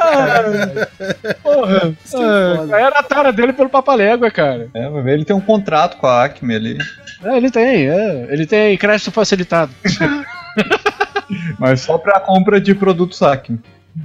Porra, que é foda. era a tara dele pelo Papalégua, cara. É, ele tem um contrato com a Acme ali. É, ele tem, é. Ele tem crédito facilitado. Mas só pra compra de produtos Acme.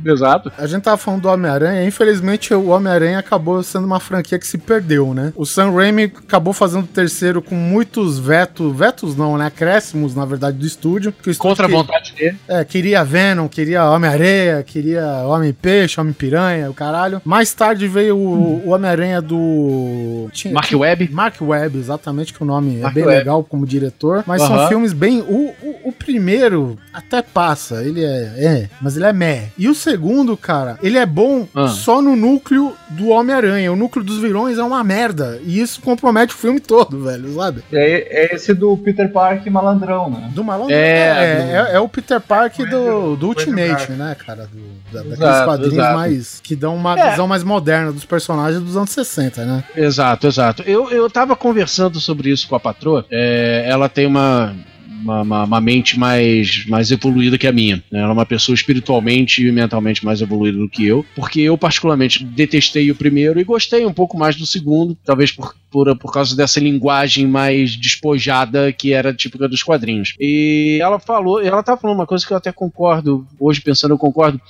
Exato. A gente tava falando do Homem-Aranha, infelizmente o Homem-Aranha acabou sendo uma franquia que se perdeu, né? O Sam Raimi acabou fazendo o terceiro com muitos vetos, vetos não, né? Acréscimos, na verdade, do estúdio. Que estúdio Contra a que- vontade dele. É, queria Venom, queria Homem-Areia, queria Homem-Peixe, Homem-Piranha, o caralho. Mais tarde veio o, o Homem-Aranha do. Tinha- Mark Webb. Mark Webb, exatamente, que o nome Mark é bem Webb. legal como diretor. Mas são filmes bem. O, o, o primeiro até passa, ele é. É, mas ele é meh. E o segundo, cara, ele é bom Ah. só no núcleo do Homem-Aranha. O núcleo dos vilões é uma merda. E isso compromete o filme todo, velho, sabe? É, é esse do Peter Parker malandrão, né? Do malandro. É, É, do- é, é o Peter Parker do, do do Ultimate, né, cara? Do, da- daqueles Exato, quadrinhos exato. mais. que dão uma É. visão mais moderna dos personagens dos anos 60, né? Exato, exato. Eu, eu tava conversando sobre isso com a patroa. É, ela tem uma uma, uma, uma mente mais, mais evoluída que a minha. Né? Ela é uma pessoa espiritualmente e mentalmente mais evoluída do que eu, porque eu, particularmente, detestei o primeiro e gostei um pouco mais do segundo, talvez por, por, por causa dessa linguagem mais despojada que era típica dos quadrinhos. E ela falou, ela tá falando uma coisa que eu até concordo, hoje pensando eu concordo.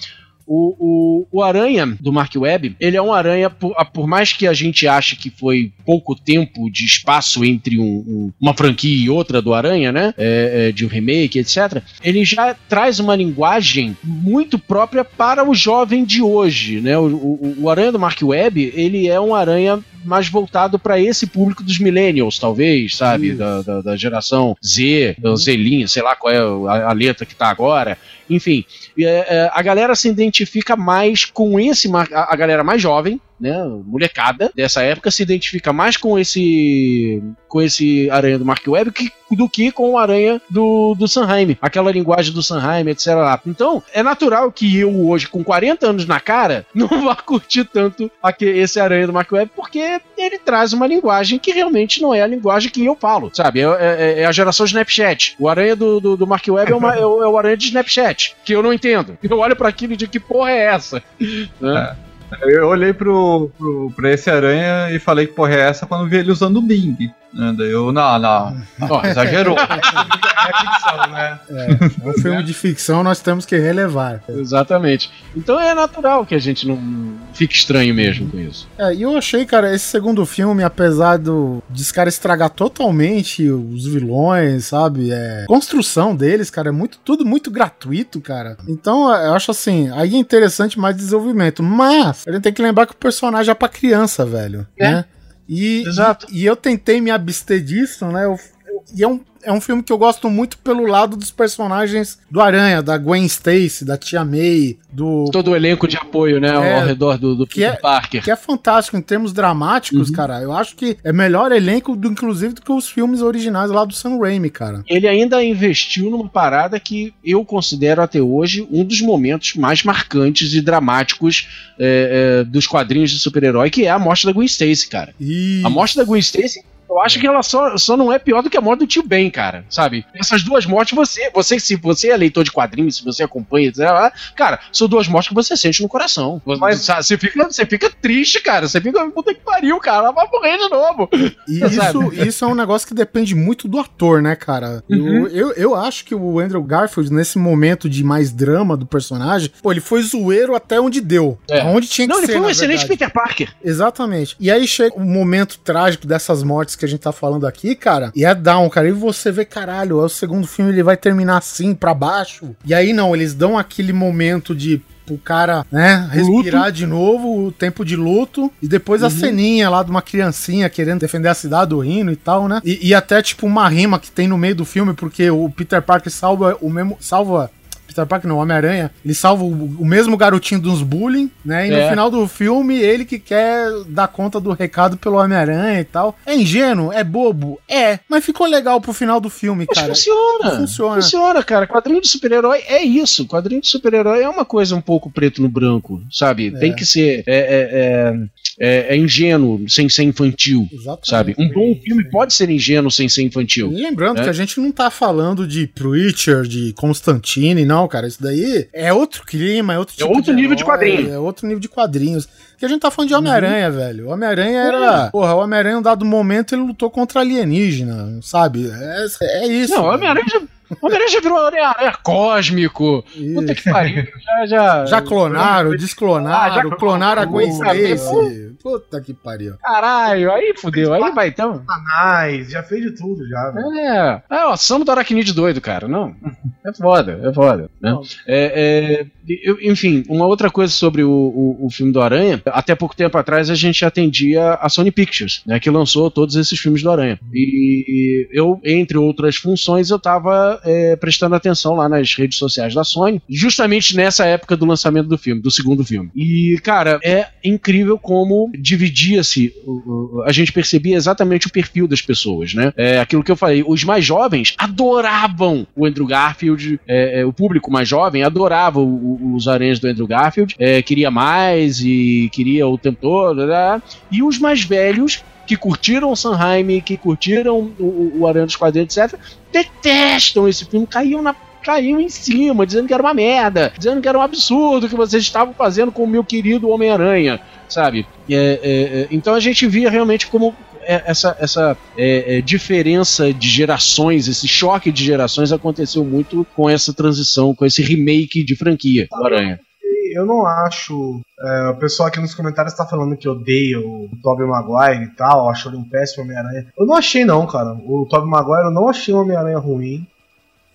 O, o, o, Aranha do Mark Webb, ele é um aranha, por, por, mais que a gente ache que foi pouco tempo de espaço entre um, um, uma franquia e outra do Aranha, né? É, é, de um remake, etc. Ele já traz uma linguagem muito própria para o jovem de hoje, né? O, o, o Aranha do Mark Webb, ele é um aranha mais voltado para esse público dos millennials, talvez, sabe? Da, da, da, geração Z, uhum. Zelinha, sei lá qual é a, a letra que tá agora. Enfim, é, é, a galera se identifica mais com esse, a, a galera mais jovem, né, molecada dessa época se identifica mais com esse com esse aranha do Mark Webb que, do que com o aranha do, do Sanheim, aquela linguagem do Sanheim, etc. Então, é natural que eu hoje, com 40 anos na cara, não vá curtir tanto esse aranha do Mark Webb, porque ele traz uma linguagem que realmente não é a linguagem que eu falo, sabe? É, é, é a geração Snapchat. O aranha do, do, do Mark Webb é, uma, é, o, é, o, aranha de Snapchat, que eu não entendo. Eu olho para aquilo e digo, que porra é essa? Né? Eu olhei pro, pro, pra esse aranha e falei que porra é essa quando vi ele usando o Bing. Né? Daí eu, não, não, não exagerou. é ficção, né? É, um filme de ficção nós temos que relevar. Exatamente. Então é natural que a gente não fique estranho mesmo com isso. É, e eu achei, cara, esse segundo filme, apesar do, de esse cara estragar totalmente os vilões, sabe? É, construção deles, cara, é muito, tudo muito gratuito, cara. Então eu acho assim, aí é interessante mais desenvolvimento. Mas a gente tem que lembrar que o personagem é pra criança, velho. É. Né? E, Exato. E, e, eu tentei me abster disso, né? Eu, e é um é um filme que eu gosto muito pelo lado dos personagens do Aranha, da Gwen Stacy, da Tia May, do. Todo o elenco de apoio, né? É, ao redor do, do Peter é, Parker. Que é fantástico em termos dramáticos, uhum. cara. Eu acho que é melhor elenco, do, inclusive, do que os filmes originais lá do Sam Raimi, cara. Ele ainda investiu numa parada que eu considero até hoje um dos momentos mais marcantes e dramáticos é, é, dos quadrinhos de super-herói, que é a morte da Gwen Stacy, cara. Isso. A morte da Gwen Stacy eu acho que ela só, só não é pior do que a morte do tio Ben, cara. Sabe? Essas duas mortes, você, você, se você é leitor de quadrinhos, se você acompanha, etc., cara, são duas mortes que você sente no coração. Mas você fica, você fica triste, cara. Você fica, puta que pariu, cara. Ela vai morrer de novo. E isso, isso é um negócio que depende muito do ator, né, cara? Uhum. Eu, eu, eu acho que o Andrew Garfield, nesse momento de mais drama do personagem, pô, ele foi zoeiro até onde deu. É. Onde tinha que não, ser. Não, ele foi um excelente verdade. Peter Parker. Exatamente. E aí chega o momento trágico dessas mortes que a gente tá falando aqui, cara, e é down, cara. E você vê, caralho, é o segundo filme, ele vai terminar assim, para baixo. E aí não, eles dão aquele momento de o cara, né, respirar luto. de novo, o tempo de luto, e depois uhum. a ceninha lá de uma criancinha querendo defender a cidade do Rino e tal, né? E, e, até, tipo, uma rima que tem no meio do filme, porque o Peter Parker salva o mesmo. salva Peter Parker não, Homem-Aranha, ele salva o, o, mesmo garotinho dos bullying, né? E é. no final do filme, ele que quer dar conta do recado pelo Homem-Aranha e tal. É ingênuo? É bobo? É. Mas ficou legal pro final do filme, mas cara. Funciona. Funciona. Funciona, cara. Quadrinho de super-herói é isso. Quadrinho de super-herói é uma coisa um pouco preto no branco, sabe? É. Tem que ser. É, é, é, é, é ingênuo sem ser infantil, Exatamente. sabe? Um bom filme pode ser ingênuo sem ser infantil. E lembrando né? que a gente não tá falando de Preacher, de Constantine, não, cara. Isso daí é outro clima, é outro tipo É outro de nível herói, de quadrinhos. É outro nível de quadrinhos. Que a gente tá falando de Homem-Aranha, uhum. velho. Homem-Aranha era. Porra, o Homem-Aranha, em um dado momento, ele lutou contra alienígena, sabe? É, é isso. Não, o Homem-Aranha já o Homem-Aranha já virou aranha cósmico. Isso. Puta que pariu. Já, já, já clonaram, desclonaram, ah, já clonaram a Gwen Stacy. Puta que pariu. Caralho, aí fudeu. Aí vai então. Satanás, já fez de tudo já. É. É, ó, somos do aracnide doido, cara. Não. É foda, é foda. Né? É, é, eu, enfim, uma outra coisa sobre o, o, o, filme do Aranha. Até pouco tempo atrás a gente atendia a Sony Pictures, né? Que lançou todos esses filmes do Aranha. E eu, entre outras funções, eu tava é, prestando atenção lá nas redes sociais da Sony, justamente nessa época do lançamento do filme, do segundo filme. E, cara, é incrível como dividia-se, a gente percebia exatamente o perfil das pessoas, né? É aquilo que eu falei, os mais jovens adoravam o Andrew Garfield, é, é, o público mais jovem adorava o- os aranhas do Andrew Garfield, é, queria mais e queria o tempo todo, né? e os mais velhos que curtiram o Sanheim, que curtiram o, o, o Aranha dos Quadrinhos, etc., detestam esse filme, caíam na caíam em cima, dizendo que era uma merda, dizendo que era um absurdo que vocês estavam fazendo com o meu querido Homem-Aranha, sabe? É, é, é, então a gente via realmente como essa, essa é, é, diferença de gerações, esse choque de gerações aconteceu muito com essa transição, com esse remake de franquia do Aranha. Eu não acho. é, o pessoal aqui nos comentários tá falando que odeia o Tobey Maguire e tal, achou ele um péssimo Homem-Aranha. Eu não achei, não, cara. O Tobey Maguire eu não achei um Homem-Aranha ruim.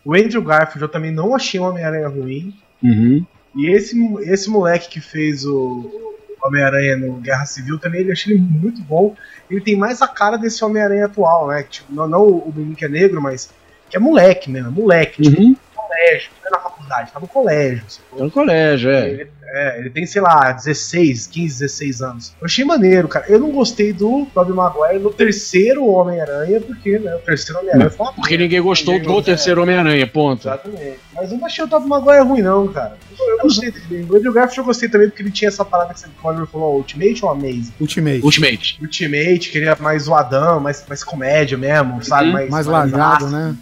O Andrew Garfield eu também não achei um Homem-Aranha ruim. Uhum. E esse, esse moleque que fez o o Homem-Aranha no Guerra Civil também, ele achei ele muito bom. Ele tem mais a cara desse Homem-Aranha atual, né? Tipo, não, não o menino que é negro, mas que é moleque mesmo, moleque, tipo, Uhum. colégio, não é na faculdade, tá no colégio. sacou? Tá no colégio, é. Ele, é, ele tem, sei lá, 16, 15, 16 anos. Eu achei maneiro, cara. Eu não gostei do Tobey Maguire no terceiro Homem-Aranha, porque, né, o terceiro Homem-Aranha foi uma Porque ninguém gostou Ninguém do gostou, terceiro Homem-Aranha, ponto. Exatamente. Mas eu não achei o Tobey Maguire ruim, não, cara. Eu, eu gostei dele. O Andrew Garfield eu gostei também, porque ele tinha essa parada que você o Oliver falou, Ultimate ou Amazing? Ultimate. Ultimate. Ultimate, queria mais zoadão, mais, mais comédia mesmo, sabe? Uhum. Mais, Mais largado, né?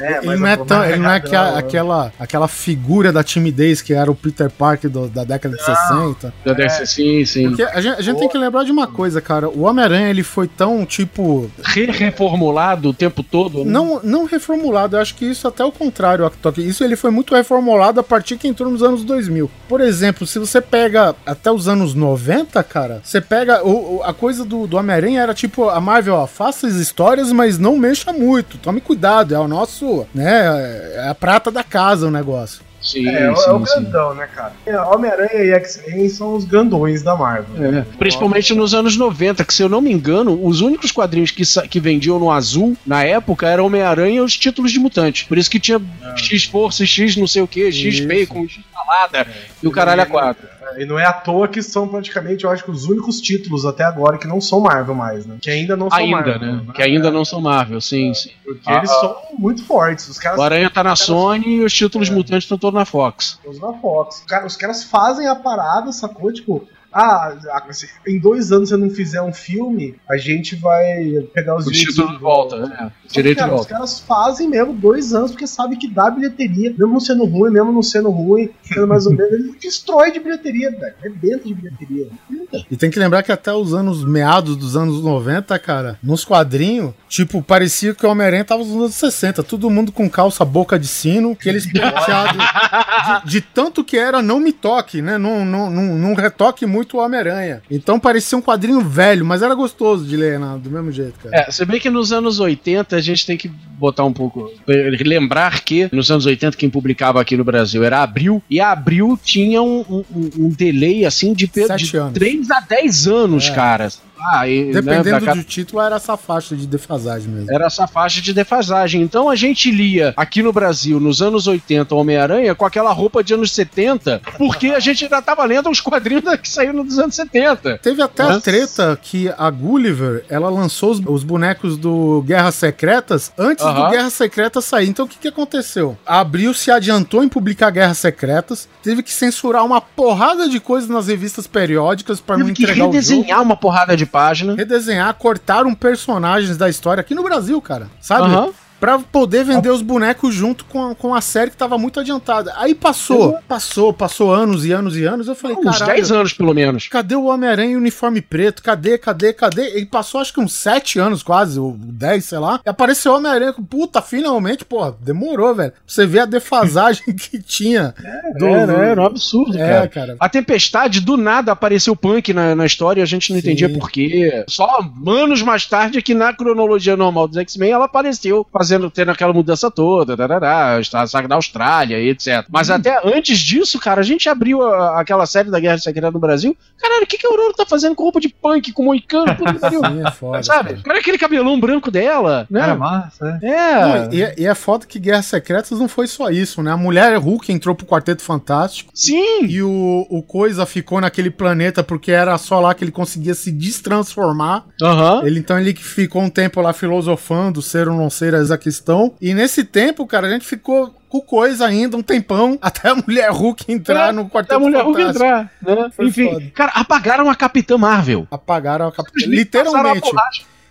Né? ele Mais- não é, tão, ele não é largadão, aquela, né? aquela, aquela figura da timidez que era o Peter Parker do- da década de 60. Da DC, sim, sim. Porque a gente, a gente tem que lembrar de uma coisa, cara. O Homem-Aranha, ele foi tão, tipo, Re- Reformulado o tempo todo. né? não, não reformulado. Eu acho que isso até o contrário. Isso ele foi muito reformulado a partir que entrou nos anos 2000. Por exemplo, se você pega até os anos 90, cara, você pega o, o- a coisa do, do Homem-Aranha era tipo a Marvel, ó, faça as histórias, mas não mexa muito. Tome cuidado, é o nosso, né, é a prata da casa o negócio. Sim, É, é o- sim, é o sim. grandão, né, cara? É, Homem-Aranha e X-Men são os grandões da Marvel. É, Principalmente nos anos 90, que se eu não me engano, os únicos quadrinhos que, que vendiam no azul na época eram Homem-Aranha e os títulos de mutante. Por isso que tinha X força, X não sei o que, X bacon, X salada e o caralho a quatro. É, E não é à toa que são praticamente, eu acho que os únicos títulos até agora que não são Marvel mais, né? Que ainda não são Ainda, Marvel. né? Que ainda não são Marvel, sim, sim. Porque Ah, eles ah. são muito fortes. Os caras O Aranha tá na Sony e os títulos mutantes estão todos na Fox. usam na Fox. Os caras, os caras fazem a parada, sacou? Tipo, ah, se em dois anos você não fizer um filme, a gente vai pegar os O direitos de volta, né? Que, Direito de cara, Os volta. caras fazem mesmo dois anos porque sabem que dá bilheteria, mesmo não sendo ruim, mesmo não sendo ruim, sendo mais ou menos, ele destrói de bilheteria, velho. Rebenta de bilheteria. E tem que lembrar que até os anos meados dos anos 90, cara, nos quadrinhos, tipo, parecia que o Homem-Aranha tava nos anos 60. Todo mundo com calça boca de sino, aqueles prateados. de, de tanto que era não me toque, né? Não, não, não, não retoque muito o Homem-Aranha. Então parecia um quadrinho velho, mas era gostoso de ler, né? Do mesmo jeito, cara. É, se bem que nos anos 80 a gente tem que botar um pouco. Lembrar que nos anos 80 quem publicava aqui no Brasil era Abril, e Abril tinha um, um, um delay assim de, de anos. 3 a 10 anos, É. cara. Ah, e, né, Dependendo cá- do título, era essa faixa de defasagem mesmo. Era essa faixa de defasagem. Então a gente lia aqui no Brasil, nos anos 80, Homem-Aranha com aquela roupa de anos 70, porque a gente ainda tava lendo os quadrinhos que saíram nos anos 70. Teve até a treta que a Gulliver, ela lançou os, os bonecos do Guerras Secretas antes do Aham. Guerras Secretas sair. Então o que, que aconteceu? A Abril se adiantou em publicar Guerras Secretas, teve que censurar uma porrada de coisas nas revistas periódicas para não Teve que entregar o jogo. redesenhar uma porrada de página. Redesenhar, cortaram personagens da história aqui no Brasil, cara. Sabe? Aham. Pra poder vender os bonecos junto com a, com a série que tava muito adiantada. Aí passou, passou, passou anos e anos e anos. Eu falei, Uns caralho. 10 anos, pelo menos. Cadê o Homem-Aranha em uniforme preto? Cadê, cadê, cadê? Ele passou acho que uns 7 anos quase, ou 10, sei lá. E apareceu o Homem-Aranha. Puta, finalmente, pô, demorou, velho. Pra Você vê a defasagem que tinha. do- Era, era um absurdo, É, cara. cara. A Tempestade, do nada, apareceu punk na, na história e a gente não Sim. entendia por quê. Só anos mais tarde é que na cronologia normal dos X-Men ela apareceu fazendo, tendo aquela mudança toda, tarará, a saga da Austrália e etc. Mas Uhum. até antes disso, cara, a gente abriu a- aquela série da Guerra Secreta no Brasil. Caralho, o que, que a Aurora tá fazendo com roupa de punk, com moicano? Puta que pariu. Sim, é foda. Sabe? cara. Aquele cabelão branco dela, né? Era massa, é. É. Não, e, é- e é foda que Guerras Secretas não foi só isso, né? A mulher Hulk entrou pro Quarteto Fantástico. Sim! E o, o Coisa ficou naquele planeta porque era só lá que ele conseguia se destransformar. Aham. Ele então ele que ficou um tempo lá filosofando, ser ou não ser essa questão. E nesse tempo, cara, a gente ficou com coisa ainda, um tempão, até a mulher Hulk entrar É, no Até quarteto a mulher Hulk Fantástico. entrar. Né? Enfim, foda. cara, apagaram a Capitã Marvel. Apagaram a Capitã. Literalmente.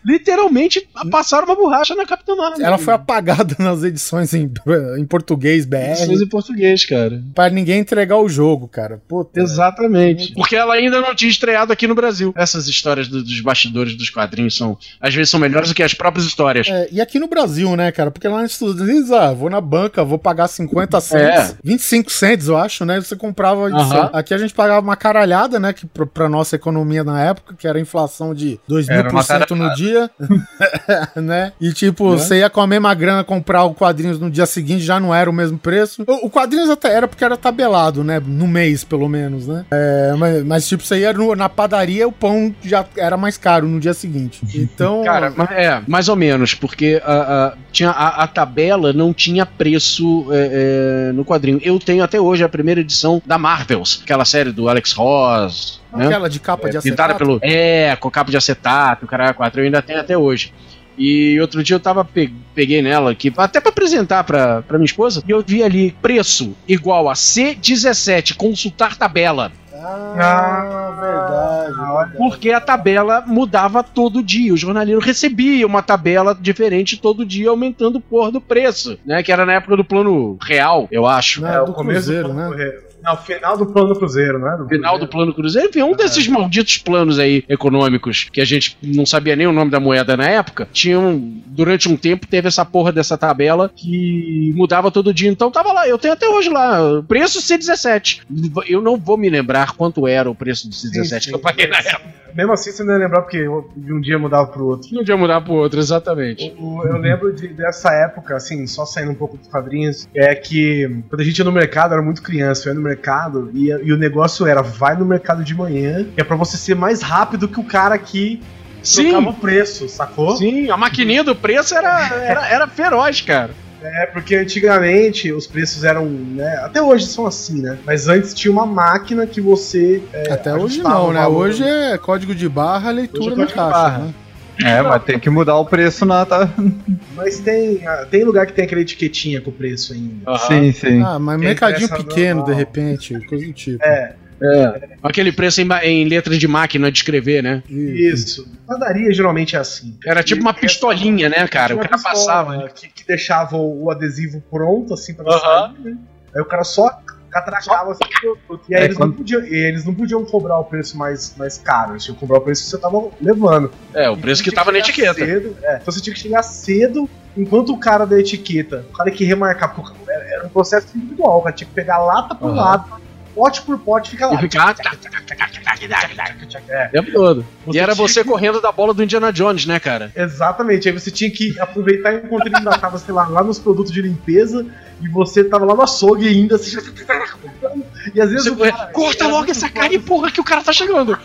Literalmente passaram uma borracha na Capitã Marvel. Ela foi apagada nas edições em, em português Edições BR em português, cara. pra ninguém entregar o jogo, cara. Puta. Exatamente. Porque ela ainda não tinha estreado aqui no Brasil. Essas histórias do- dos bastidores dos quadrinhos são, às vezes, são melhores do que as próprias histórias. É, e aqui no Brasil, né, cara? Porque lá nos Estados Unidos, ah, vou na banca, vou pagar 50 cents, 25 cents, eu acho, né? Você comprava. Aqui a gente pagava uma caralhada, né? Que pra, pra nossa economia na época, que era a inflação de 2 mil por cento no dia, né? E tipo, Né? você ia com a mesma grana comprar o quadrinhos no dia seguinte, já não era o mesmo preço. O, o quadrinhos até era porque era tabelado, né? No mês, pelo menos, né? É, mas, mas, tipo, você ia no- na padaria, o pão já era mais caro no dia seguinte. Então. Cara, é, mais ou menos, porque a, a- tinha, a, a tabela não tinha preço é, é, no quadrinho. Eu tenho até hoje a primeira edição da Marvels, aquela série do Alex Ross, né? Aquela de capa de pintada acetato. pelo. É, com capa de acetato, o cara 4, eu ainda tenho até hoje. E outro dia eu tava pe- peguei nela aqui, até pra apresentar pra, pra minha esposa, e eu vi ali preço igual a C17, consultar tabela. Ah, verdade. verdade. Porque a tabela mudava todo dia. O jornaleiro recebia uma tabela diferente todo dia, aumentando o porra do preço, né? Que era na época do plano real, eu acho. Não, É, do o começo Cruzeiro, do plano né? Não, o final do plano do Cruzeiro, né? Do Final do Cruzeiro. plano cruzeiro, enfim, um desses malditos planos aí econômicos que a gente não sabia nem o nome da moeda na época. Tinham, durante um tempo, teve essa porra dessa tabela que mudava todo dia. Então tava lá, eu tenho até hoje lá, preço C17. Eu não vou me lembrar quanto era o preço do C17 Sim, sim. que eu paguei na época. Mesmo assim, você não ia lembrar porque de um dia mudava pro outro. Não tinha mudar pro outro, exatamente. O- Eu lembro de- dessa época, assim, só saindo um pouco dos quadrinhos, é que quando a gente ia no mercado, era muito criança, eu ia no mercado e, e o negócio era, vai no mercado de manhã, é pra você ser mais rápido que o cara que trocava Sim, o preço, sacou? sim, a maquininha do preço era, era, era feroz, cara. É, porque antigamente os preços eram, né, até hoje são assim, né? Mas antes tinha uma máquina que você... é, Até hoje não, o né? Hoje é código de barra, leitura Hoje é na caixa, barra. né? É, mas tem que mudar o preço na. Tá... Mas tem, ah, tem lugar que tem aquela etiquetinha com o preço ainda. Sim, sim. Ah, mas Tem mercadinho pequeno, de normal. repente, coisa do tipo. É, Aquele preço em, em letras de máquina de escrever, né? isso. Padaria geralmente é assim. Era tipo uma pistolinha, né, cara? O Tinha cara pistola, passava. né, Que, que deixava o, adesivo pronto, assim, pra Aham. sair, né? Aí o cara só catracava assim, e aí É, eles, quando- não podiam, eles não podiam cobrar o preço mais, mais caro, eles tinham que cobrar o preço que você tava levando. É, o preço que Então, tava na que etiqueta. Cedo, é, então você tinha que chegar cedo, enquanto o cara da etiqueta, o cara que remarcar, porque era, um processo individual, o cara tinha que pegar lata por Aham. lata, pote por pote, fica E lá. ficava É, o tempo todo. Você E era você que- correndo da bola do Indiana Jones, né, cara? Exatamente, aí você tinha que aproveitar enquanto ele ainda tava, sei lá, lá nos produtos de limpeza e você tava lá no açougue ainda, assim, e às vezes Você o cara- Corta era logo essa carne, porra, que o cara tá chegando.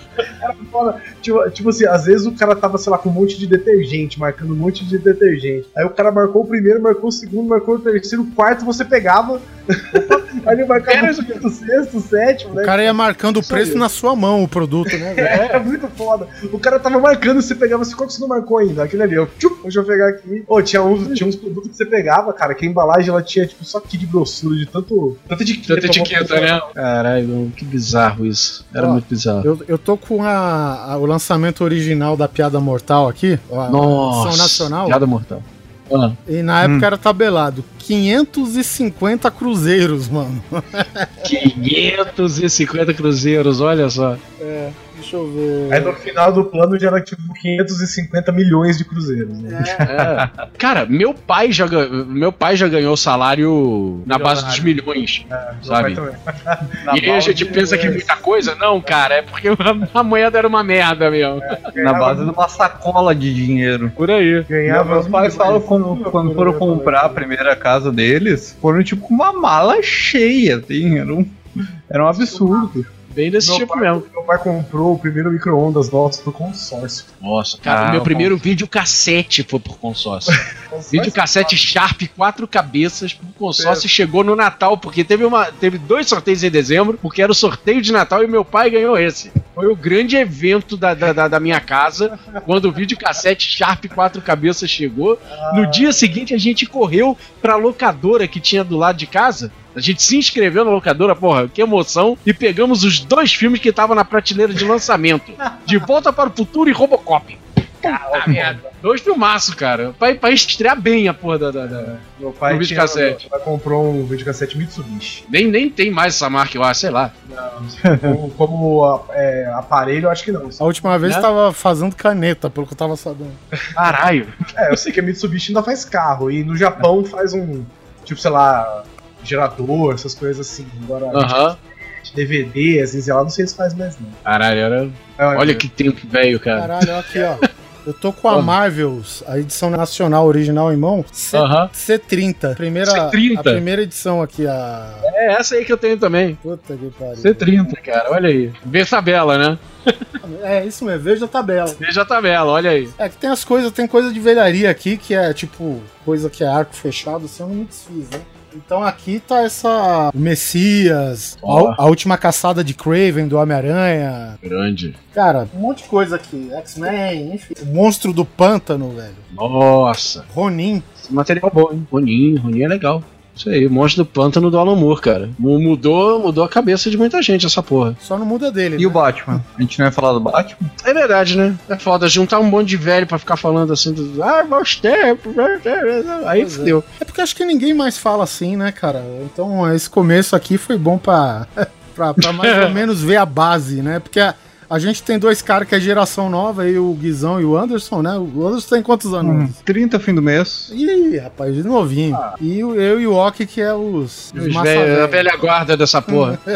foda. Tipo, tipo assim, às vezes o cara tava, sei lá, com um monte de detergente, marcando um monte de detergente. Aí o cara marcou o primeiro, marcou o segundo, marcou o terceiro, o quarto você pegava. aí ele marcava o quinto, o sexto, o sétimo, O né? cara ia marcando o preço na sua mão, o produto, né, velho? É, muito foda. O cara tava marcando, você pegava assim, qual que você não marcou ainda? Aquele ali, eu, tchup, deixa eu pegar aqui. Ô, tinha uns, tinha uns produtos que você pegava, cara, que a embalagem ela tinha, tipo, só aqui de grossura, de tanto. Tanta etiqueta. Tanta etiqueta, né? Caralho, que bizarro isso. Era Ó, muito bizarro. Eu, eu tô com a- a- o lançamento original da Piada Mortal aqui, a Nossa. nacional, Piada mortal. Ah. e na época era tabelado 550 cruzeiros, mano. 550 cruzeiros, olha só. É, deixa eu ver. Aí no final do plano já era tipo 550 milhões de cruzeiros, né? É. Cara, meu pai já meu pai já ganhou salário na base dos milhões. Sabe? Pai também. e aí a gente pensa que é muita coisa? Não, cara, é porque a moeda era uma merda mesmo. Na base de uma sacola de dinheiro. Por aí. Ganhava Meus pais falam como, quando foram comprar a primeira casa deles, foram tipo com uma mala cheia, assim, era um, era um absurdo. Bem desse Meu tipo pai, mesmo. meu pai comprou o primeiro micro-ondas nosso por consórcio. Nossa, cara, Ah, meu bom. primeiro vídeo cassete foi por consórcio. vídeo cassete Sharp, quatro cabeças, por consórcio, chegou no Natal, porque teve, uma, teve dois sorteios em dezembro, porque era o sorteio de Natal e meu pai ganhou esse. Foi o grande evento da, da, da- da minha casa, quando o videocassete Sharp 4 cabeças chegou. No dia seguinte, a gente correu pra locadora que tinha do lado de casa. A gente se inscreveu na locadora, porra, que emoção. E pegamos os dois filmes que estavam na prateleira de lançamento: De Volta para o Futuro e Robocop. Puta merda. Dois filmaços, cara. Pra, pra estrear bem a porra da. da- da- Meu pai, tinha- meu pai comprou um videocassete Mitsubishi. Nem, nem tem mais essa marca, eu acho, sei lá. como como, a- é, aparelho, eu acho que não. A última vez Né? tava fazendo caneta, pelo que eu tava sabendo. Caralho. É, eu sei que a Mitsubishi ainda faz carro. E no Japão faz um, tipo, sei lá, gerador, essas coisas assim. Agora, Aham. DVD, assim, sei lá, não sei se faz mais não. Caralho, era... É, olha que tempo velho, cara. Caralho, olha aqui, ó. Eu tô com a? Marvels, a edição nacional original em mão. C Aham. C30. Primeira, C30. A primeira edição aqui, a. É essa aí que eu tenho também. Puta que pariu. C30, cara, olha aí. Vê tabela, né? É, isso mesmo, veja a tabela. Veja a tabela, olha aí. É que tem as coisas, tem coisa de velharia aqui que é tipo, coisa que é arco fechado, assim, eu não me desfiz, né? Então aqui tá essa. O Messias, a, a última caçada de Craven do Homem-Aranha. Grande. Cara, um monte de coisa aqui. X-Men, enfim. O monstro do pântano, velho. Nossa. Ronin. Esse material bom, hein? Roninho, Roninho é legal. Isso aí, Monstro do Pântano do Alan Moore, cara. Mu- Mudou, mudou a cabeça de muita gente essa porra. Só não muda dele. E o né? Batman? A gente não ia falar do Batman? É verdade, né? É foda juntar um monte de velho pra ficar falando assim, do, ah, tempos, meus tempos. Aí Pois é. fudeu. É porque acho que ninguém mais fala assim, né, cara? Então esse começo aqui foi bom pra, pra, pra mais ou menos ver a base, né? Porque a, a gente tem dois caras que é geração nova, aí o Guizão e o Anderson, né? O Anderson tem quantos anos? 30 fim do mês. Ih, rapaz, de novinho. E o- eu e o Ok, que é os, os Os massa velho- a velha guarda dessa porra.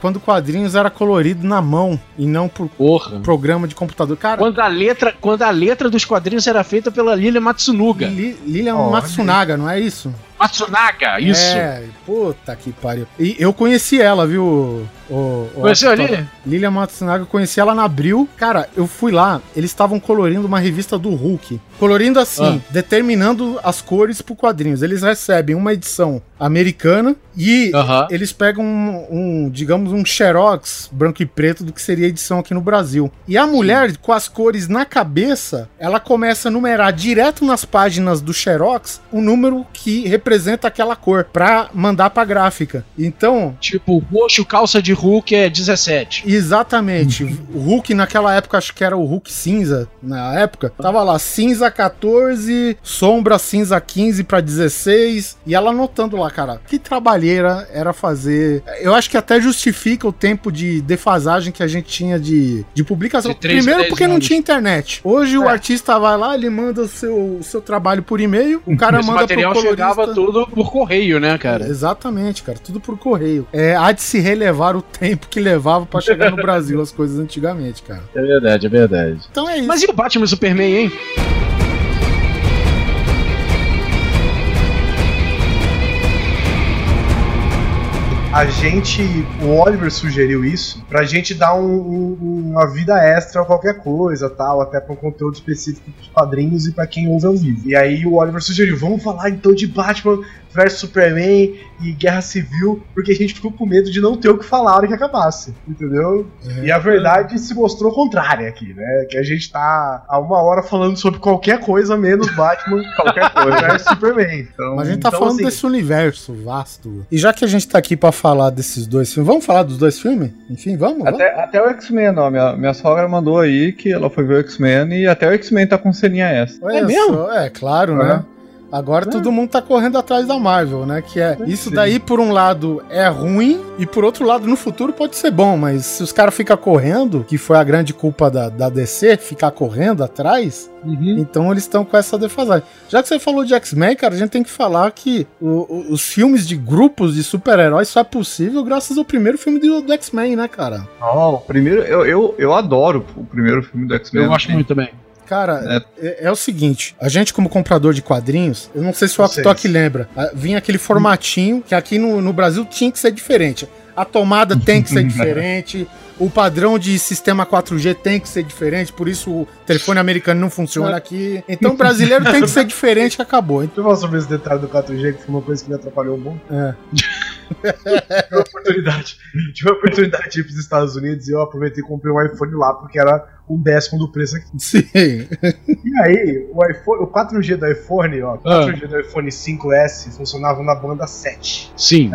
Quando quadrinhos era colorido na mão e não por porra. programa de computador. Cara, Quando a letra, quando a letra dos quadrinhos era feita pela Lilia Matsunuga. Li- Lilian Olha. Matsunaga, não é isso? Matsunaga, isso. É, puta que pariu. E eu conheci ela, viu? O, o, Conheceu a Lilia? Lilian Matsunaga, eu conheci ela na Abril. Cara, eu fui lá, eles estavam colorindo uma revista do Hulk. Colorindo assim, determinando as cores pro quadrinhos. Eles recebem uma edição americana e Aham. eles pegam um, um, digamos, um xerox branco e preto do que seria a edição aqui no Brasil. E a mulher, com as cores na cabeça, ela começa a numerar direto nas páginas do xerox o número que representa aquela cor pra mandar pra gráfica. Então, Tipo, roxo, calça de Hulk é 17. Exatamente. o Hulk naquela época, acho que era o Hulk cinza, na época. Tava lá, cinza 14, sombra cinza 15 pra 16. E ela anotando lá, cara, que trabalheira era fazer. Eu acho que até justifica o tempo de defasagem que a gente tinha de, de publicação. De três, Primeiro dez porque não tinha internet. Hoje o É. artista vai lá, ele manda o seu, o seu trabalho por e-mail, o cara Esse manda material pro colorista. chegava tudo por correio, né, cara? Exatamente, cara, tudo por correio. É, há de se relevar o tempo que levava pra chegar no Brasil as coisas antigamente, cara. É verdade, é verdade. Então é isso. Mas e o Batman e o Superman, hein? A gente, o Oliver sugeriu isso pra gente dar um- um- uma vida extra a qualquer coisa, tal, até pra um conteúdo específico dos quadrinhos e pra quem ouve ao vivo. E aí o Oliver sugeriu, vamos falar então de Batman versus Superman e Guerra Civil, porque a gente ficou com medo de não ter o que falar na hora que acabasse, entendeu? É. E a verdade se mostrou contrária aqui, né? Que a gente tá há uma hora falando sobre qualquer coisa menos Batman, qualquer coisa versus Superman. Então, Mas a gente tá então, falando assim, desse universo vasto. E já que a gente tá aqui pra falar desses dois filmes, vamos falar dos dois filmes? Enfim, vamos? vamos? Até, até o X-Men, ó. Minha, minha sogra mandou aí que ela foi ver o X-Men e até o X-Men tá com ceninha essa. Olha É mesmo? só, É, claro, É. né? Agora todo mundo tá correndo atrás da Marvel, né? Que é isso daí, por um lado, é ruim, e por outro lado, no futuro pode ser bom, mas se os caras ficam correndo, que foi a grande culpa da, da DC, ficar correndo atrás, então eles estão com essa defasagem. Já que você falou de X-Men, cara, a gente tem que falar que o- o- os filmes de grupos de super-heróis só é possível graças ao primeiro filme do, do X-Men, né, cara? Ó, o primeiro, eu, eu, eu adoro o primeiro filme do X-Men. Eu gosto muito também. Cara, é, é o seguinte, a gente como comprador de quadrinhos, eu não sei se o. Octok lembra, vinha aquele formatinho que aqui no, no Brasil tinha que ser diferente. A tomada tem que ser diferente, o padrão de sistema 4G tem que ser diferente, por isso o telefone americano não funciona aqui. Então o brasileiro tem que ser diferente acabou. Então, Deixa eu falar sobre esse detalhe do 4G, que foi uma coisa que me atrapalhou um pouco. é. tive uma oportunidade, tive uma oportunidade de ir pros Estados Unidos e eu aproveitei e comprei um iPhone lá, porque era um décimo do preço aqui. Sim. E aí, o, iPhone, o 4G do iPhone, ó, Ah. 4G do iPhone 5S funcionava na banda 7. Sim.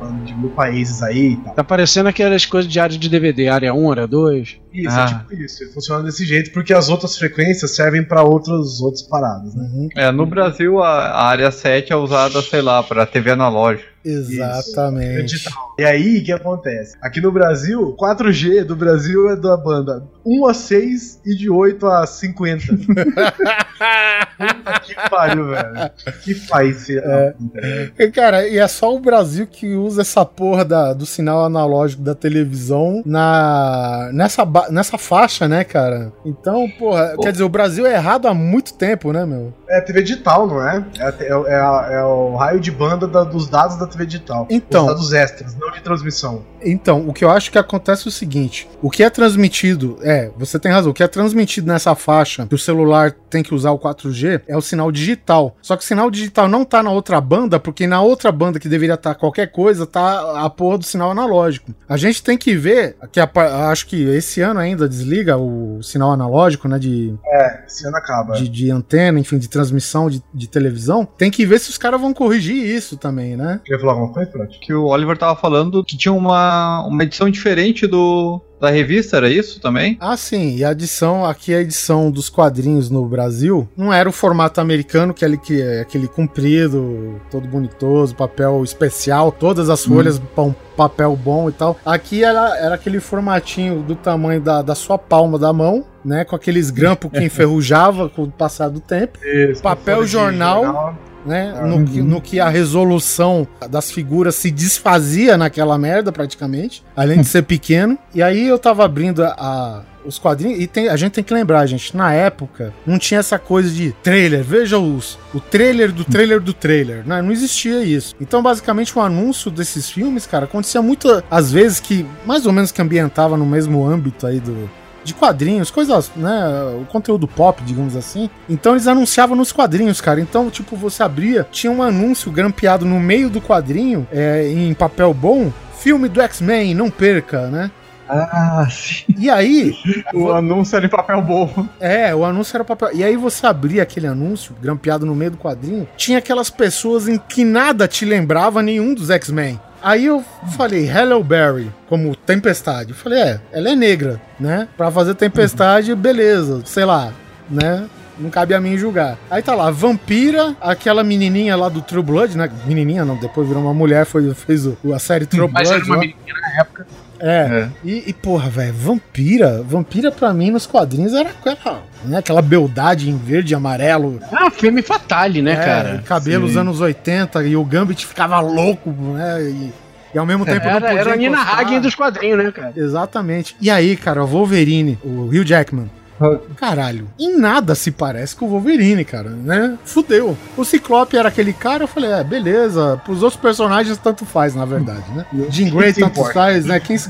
Falando de mil países aí e tal. Tá parecendo aquelas coisas de área de DVD, área 1, área 2. Isso, Ah. é tipo isso. Funciona desse jeito porque as outras frequências servem pra outros, outras paradas, né? Uhum. É, no Brasil a, a área 7 é usada, sei lá, pra TV analógica. Exatamente. E aí, o que acontece? Aqui no Brasil, 4G do Brasil é da banda 1 a 6 e de 8 a 50. Puta que pariu, velho. Que faz. E, Cara, e é só o Brasil que usa essa porra da- do sinal analógico da televisão na, nessa, nessa faixa, né, cara? Então, porra, Pô. quer dizer, o Brasil é errado há muito tempo, né, meu? É TV digital, não é? É, é, é é o raio de banda da- dos dados da Digital. Então. Os dados extras, não de transmissão. Então, o que eu acho que acontece é o seguinte: o que é transmitido, é, você tem razão, o que é transmitido nessa faixa que o celular tem que usar o 4G é o sinal digital. Só que o sinal digital não tá na outra banda, porque na outra banda que deveria estar qualquer coisa, tá a porra do sinal analógico. A gente tem que ver, que a acho que esse ano ainda desliga o sinal analógico, né, de, É, esse ano acaba. de, de antena, enfim, de transmissão de, de televisão. Tem que ver se os caras vão corrigir isso também, né? Quer falar alguma coisa, Prat? Que o Oliver tava falando que tinha uma, uma edição diferente do da revista, era isso também? Ah, sim, e a edição, aqui a edição dos quadrinhos no Brasil, não era o formato americano, que é, que é aquele comprido, todo bonitoso, papel especial, todas as folhas, pa- um papel bom e tal. Aqui era, era aquele formatinho do tamanho da, da sua palma da mão, né, com aqueles grampos que enferrujava com o passar do tempo. Isso, Papel jornal. Né? Ah, no, que, no que a resolução das figuras se desfazia naquela merda, praticamente, além de ser pequeno. E aí eu tava abrindo a. a- os quadrinhos, e tem- a gente tem que lembrar, gente, na época não tinha essa coisa de trailer, veja os, o trailer do trailer do trailer, né? não existia isso. Então, basicamente, o anúncio desses filmes, cara, acontecia muito, às vezes, que mais ou menos que ambientava no mesmo âmbito aí do, de quadrinhos, coisas, né? O conteúdo pop, digamos assim. Então eles anunciavam nos quadrinhos, cara. Então, tipo, você abria, tinha um anúncio grampeado no meio do quadrinho, é, em papel bom. Filme do X-Men, não perca, né? Ah, sim. E aí, O anúncio era em papel bom. é, o anúncio era papel. E aí você abria aquele anúncio, grampeado no meio do quadrinho, tinha aquelas pessoas em que nada te lembrava nenhum dos X-Men. Aí eu falei, Hello Barry, como Tempestade. Eu falei, é, ela é negra, né? Pra fazer Tempestade, beleza, sei lá, né? Não cabe a mim julgar. Aí tá lá, Vampira, aquela menininha lá do True Blood, né? Menininha não, depois virou uma mulher, foi, fez o- a série True Mas Blood. era uma menina na época. É. E, e, porra, velho, vampira. Vampira pra mim nos quadrinhos era aquela, né, aquela beldade em verde e amarelo. Ah, filme fatale, né, é, cara? Cabelo dos sim. anos 80 e o Gambit ficava louco, né? E, e ao mesmo tempo não Era, podia era a Nina. Hagen dos quadrinhos, né, cara? Exatamente. E aí, cara, o Wolverine, o Hugh Jackman. Caralho, em nada se parece com o Wolverine, cara, né? Fudeu. O Ciclope era aquele cara, eu falei, é, beleza. Pros outros personagens, tanto faz, na verdade, né? Jean Grey, tanto importa? faz, né? Quem se.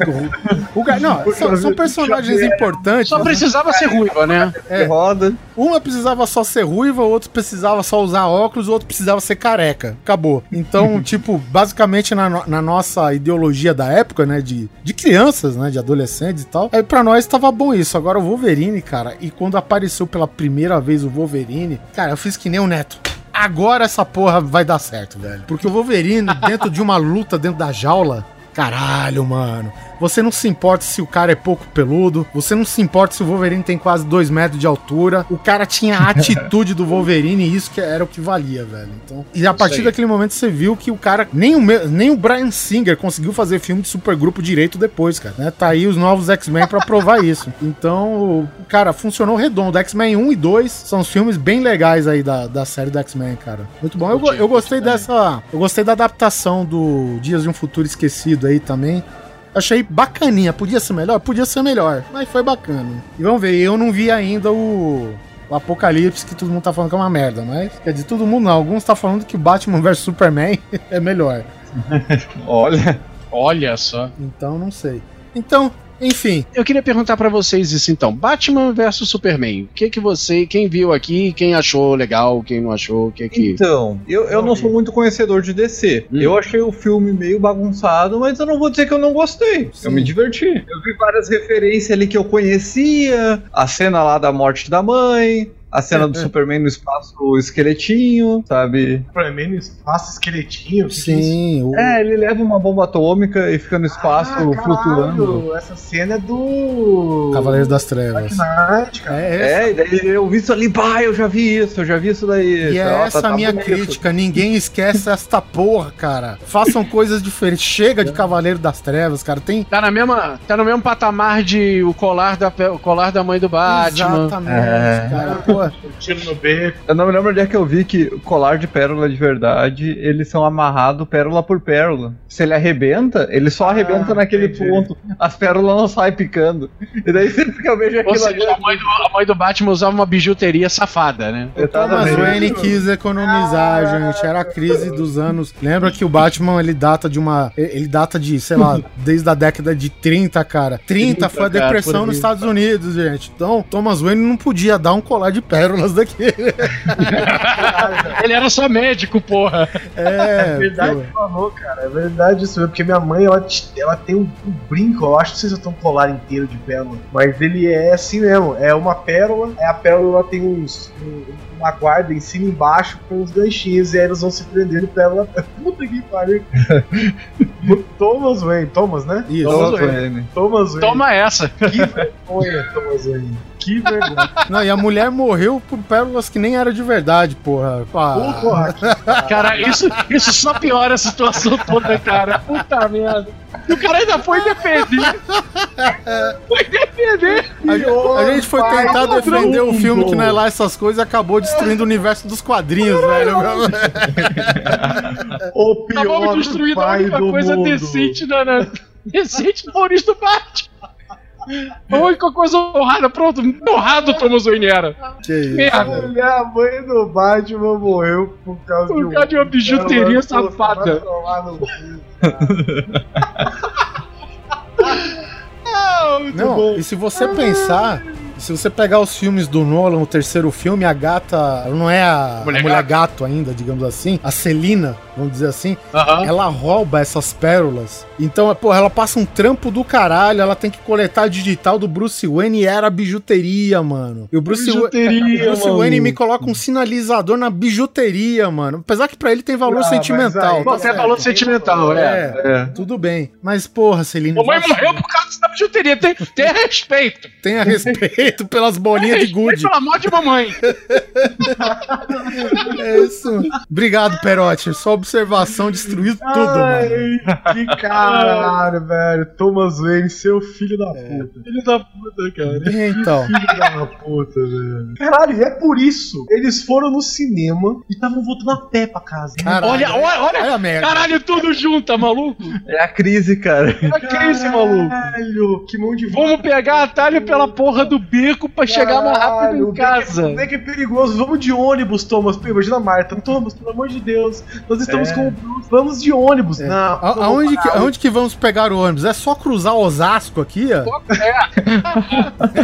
O, cara, não, são, são personagens importantes. Só precisava ser ruiva, né? É. Roda. Uma precisava só ser ruiva, o outro precisava só usar óculos, o outro precisava ser careca. Acabou. Então, tipo, basicamente na, no- na nossa ideologia da época, né, de, de crianças, né, de adolescentes e tal, aí pra nós tava bom isso. Agora o Wolverine, cara, e quando apareceu pela primeira vez o Wolverine, cara, eu fiz que nem o Neto. Agora essa porra vai dar certo, velho. Porque o Wolverine, dentro de uma luta dentro da jaula, caralho, mano. Você não se importa se o cara é pouco peludo, você não se importa se o Wolverine tem quase 2 metros de altura. O cara tinha a atitude do Wolverine e isso que era o que valia, velho. Então, e a partir daquele momento você viu que o cara, nem o, nem o Brian Singer conseguiu fazer filme de supergrupo direito depois, cara. Né? Tá aí os novos X-Men pra provar isso. Então, cara, funcionou redondo. X-Men 1 e 2 são os filmes bem legais aí da, da série do X-Men, cara. Muito bom. Eu, eu gostei dessa. Eu gostei da adaptação do Dias de um Futuro Esquecido aí também. Achei bacaninha. Podia ser melhor? Podia ser melhor. Mas foi bacana. E vamos ver, eu não vi ainda o. O Apocalipse, que todo mundo tá falando que é uma merda, mas. Quer dizer, todo mundo não. Alguns tá falando que Batman vs Superman é melhor. Olha. Olha só. Então não sei. Então, Enfim, Eu queria perguntar pra vocês isso então. Batman versus Superman. O que que você, quem viu aqui, quem achou legal, quem não achou, o que que... Então, eu, eu não sou muito conhecedor de DC. Hum. Eu achei o filme meio bagunçado, mas eu não vou dizer que eu não gostei. Sim. Eu me diverti. Eu vi várias referências ali que eu conhecia. A cena lá da morte da mãe. A cena do Superman no espaço o esqueletinho, sabe? Superman no espaço esqueletinho. que que é isso? sim. o- É, ele leva uma bomba atômica e fica no espaço Ah, flutuando. caralho, Essa cena é do. Cavaleiros das Trevas. Knight, cara. É, É, e daí eu vi isso ali, pá, eu já vi isso, eu já vi isso daí. E é tá- essa tá a minha crítica. Ninguém esquece esta porra, cara. Façam coisas diferentes. Chega de Cavaleiro das Trevas, cara. Tem. Tá na mesma, tá no mesmo patamar de o colar da o colar da mãe do Batman. Exatamente, É. cara. Pô, Tiro no beco. Eu não me lembro onde é que eu vi que o colar de pérola de verdade, eles são amarrados pérola por pérola. Se ele arrebenta, ele só arrebenta naquele entendi. ponto. As pérolas não saem picando. E daí sempre que eu vejo aquilo ali. a mãe, do, a mãe do Batman usava uma bijuteria safada, né? o Thomas. Wayne quis economizar, gente. Era a crise dos anos. Lembra que o Batman ele data de uma. Ele data de, sei lá, desde a década de 30, cara. 30 foi a cara, depressão por nos. Estados Unidos, gente. Então, Thomas Wayne não podia dar um colar de pérolas daquele. Ele era só médico, porra. É, É verdade pô. que falou, cara. É verdade isso. mesmo, Porque minha mãe, ela, ela tem um, um brinco, eu acho, não sei se eu tenho um colar inteiro de pérola, mas ele é assim mesmo. É uma pérola, aí a pérola ela tem uns. um- uma guarda em cima e embaixo com uns ganchinhos, e aí eles vão se prendendo pérola. Puta que pariu. Thomas Wayne, Thomas, né? Isso. Thomas Wayne. Wayne. Thomas Wayne. Toma essa. Que vergonha, Thomas Wayne. Que vergonha. Não, e a mulher morreu por pérolas que nem era de verdade, porra. Ah, Porra, Cara, isso, isso só piora a situação toda, cara. Puta merda. E o cara ainda foi defender. Foi defender. A, gente- a gente foi tentar defender o mundo. filme que não é lá essas coisas e acabou destruindo o universo dos quadrinhos, velho. o pior Acabamos destruindo a pai única do coisa mundo. decente na, na, decente no Maurício do Batman. A única coisa honrada, pronto, honrado Thomas Wayne era. Que isso. Merda. Minha mãe do Batman morreu por causa Por de, causa de uma bijuteria safada. Ah, Não, bom. e se você pensar, se você pegar os filmes do Nolan, o terceiro filme, a gata, ela não é a Mulher a mulher gato ainda, digamos assim, a Celina, vamos dizer assim, Aham. ela rouba essas pérolas. Então, porra, ela passa um trampo do caralho, ela tem que coletar a digital do Bruce Wayne e era bijuteria, mano. E o Bruce, Bijuteria, o Bruce mano. Wayne me coloca um sinalizador na bijuteria, mano. Apesar que pra ele tem valor Ah, sentimental. aí- tá Bom, tem certo. valor sentimental, é. É, É. tudo bem. Mas, porra, Celina. Mamãe morreu por causa da bijuteria. Tem, tem respeito. Tenha respeito pelas bolinhas de Respeito gude. pela morte de mamãe. É isso. Obrigado, Perotti. Sua observação destruiu tudo, Ai, mano. que caralho, velho. Thomas Wayne, seu filho da É. puta. Filho da puta, cara. Então, Filho da puta, velho. Caralho, e é por isso. Eles foram no cinema e estavam voltando a pé pra casa. caralho. Olha, olha, olha. Olha a merda. Caralho, tudo junto, tá maluco? É a crise, cara. É a crise, maluco. Caralho, que mão de Vamos pegar atalho pela porra do beco pra chegar mais rápido em casa. Como é que é perigoso? Vamos de ônibus, Thomas. Imagina a Marta. Thomas, pelo amor de Deus. Nós estamos É. com o Bruce. Vamos de ônibus. Não, A- não, aonde, que, caralho. aonde que vamos pegar o ônibus? É só cruzar Osasco aqui, ó. Vamos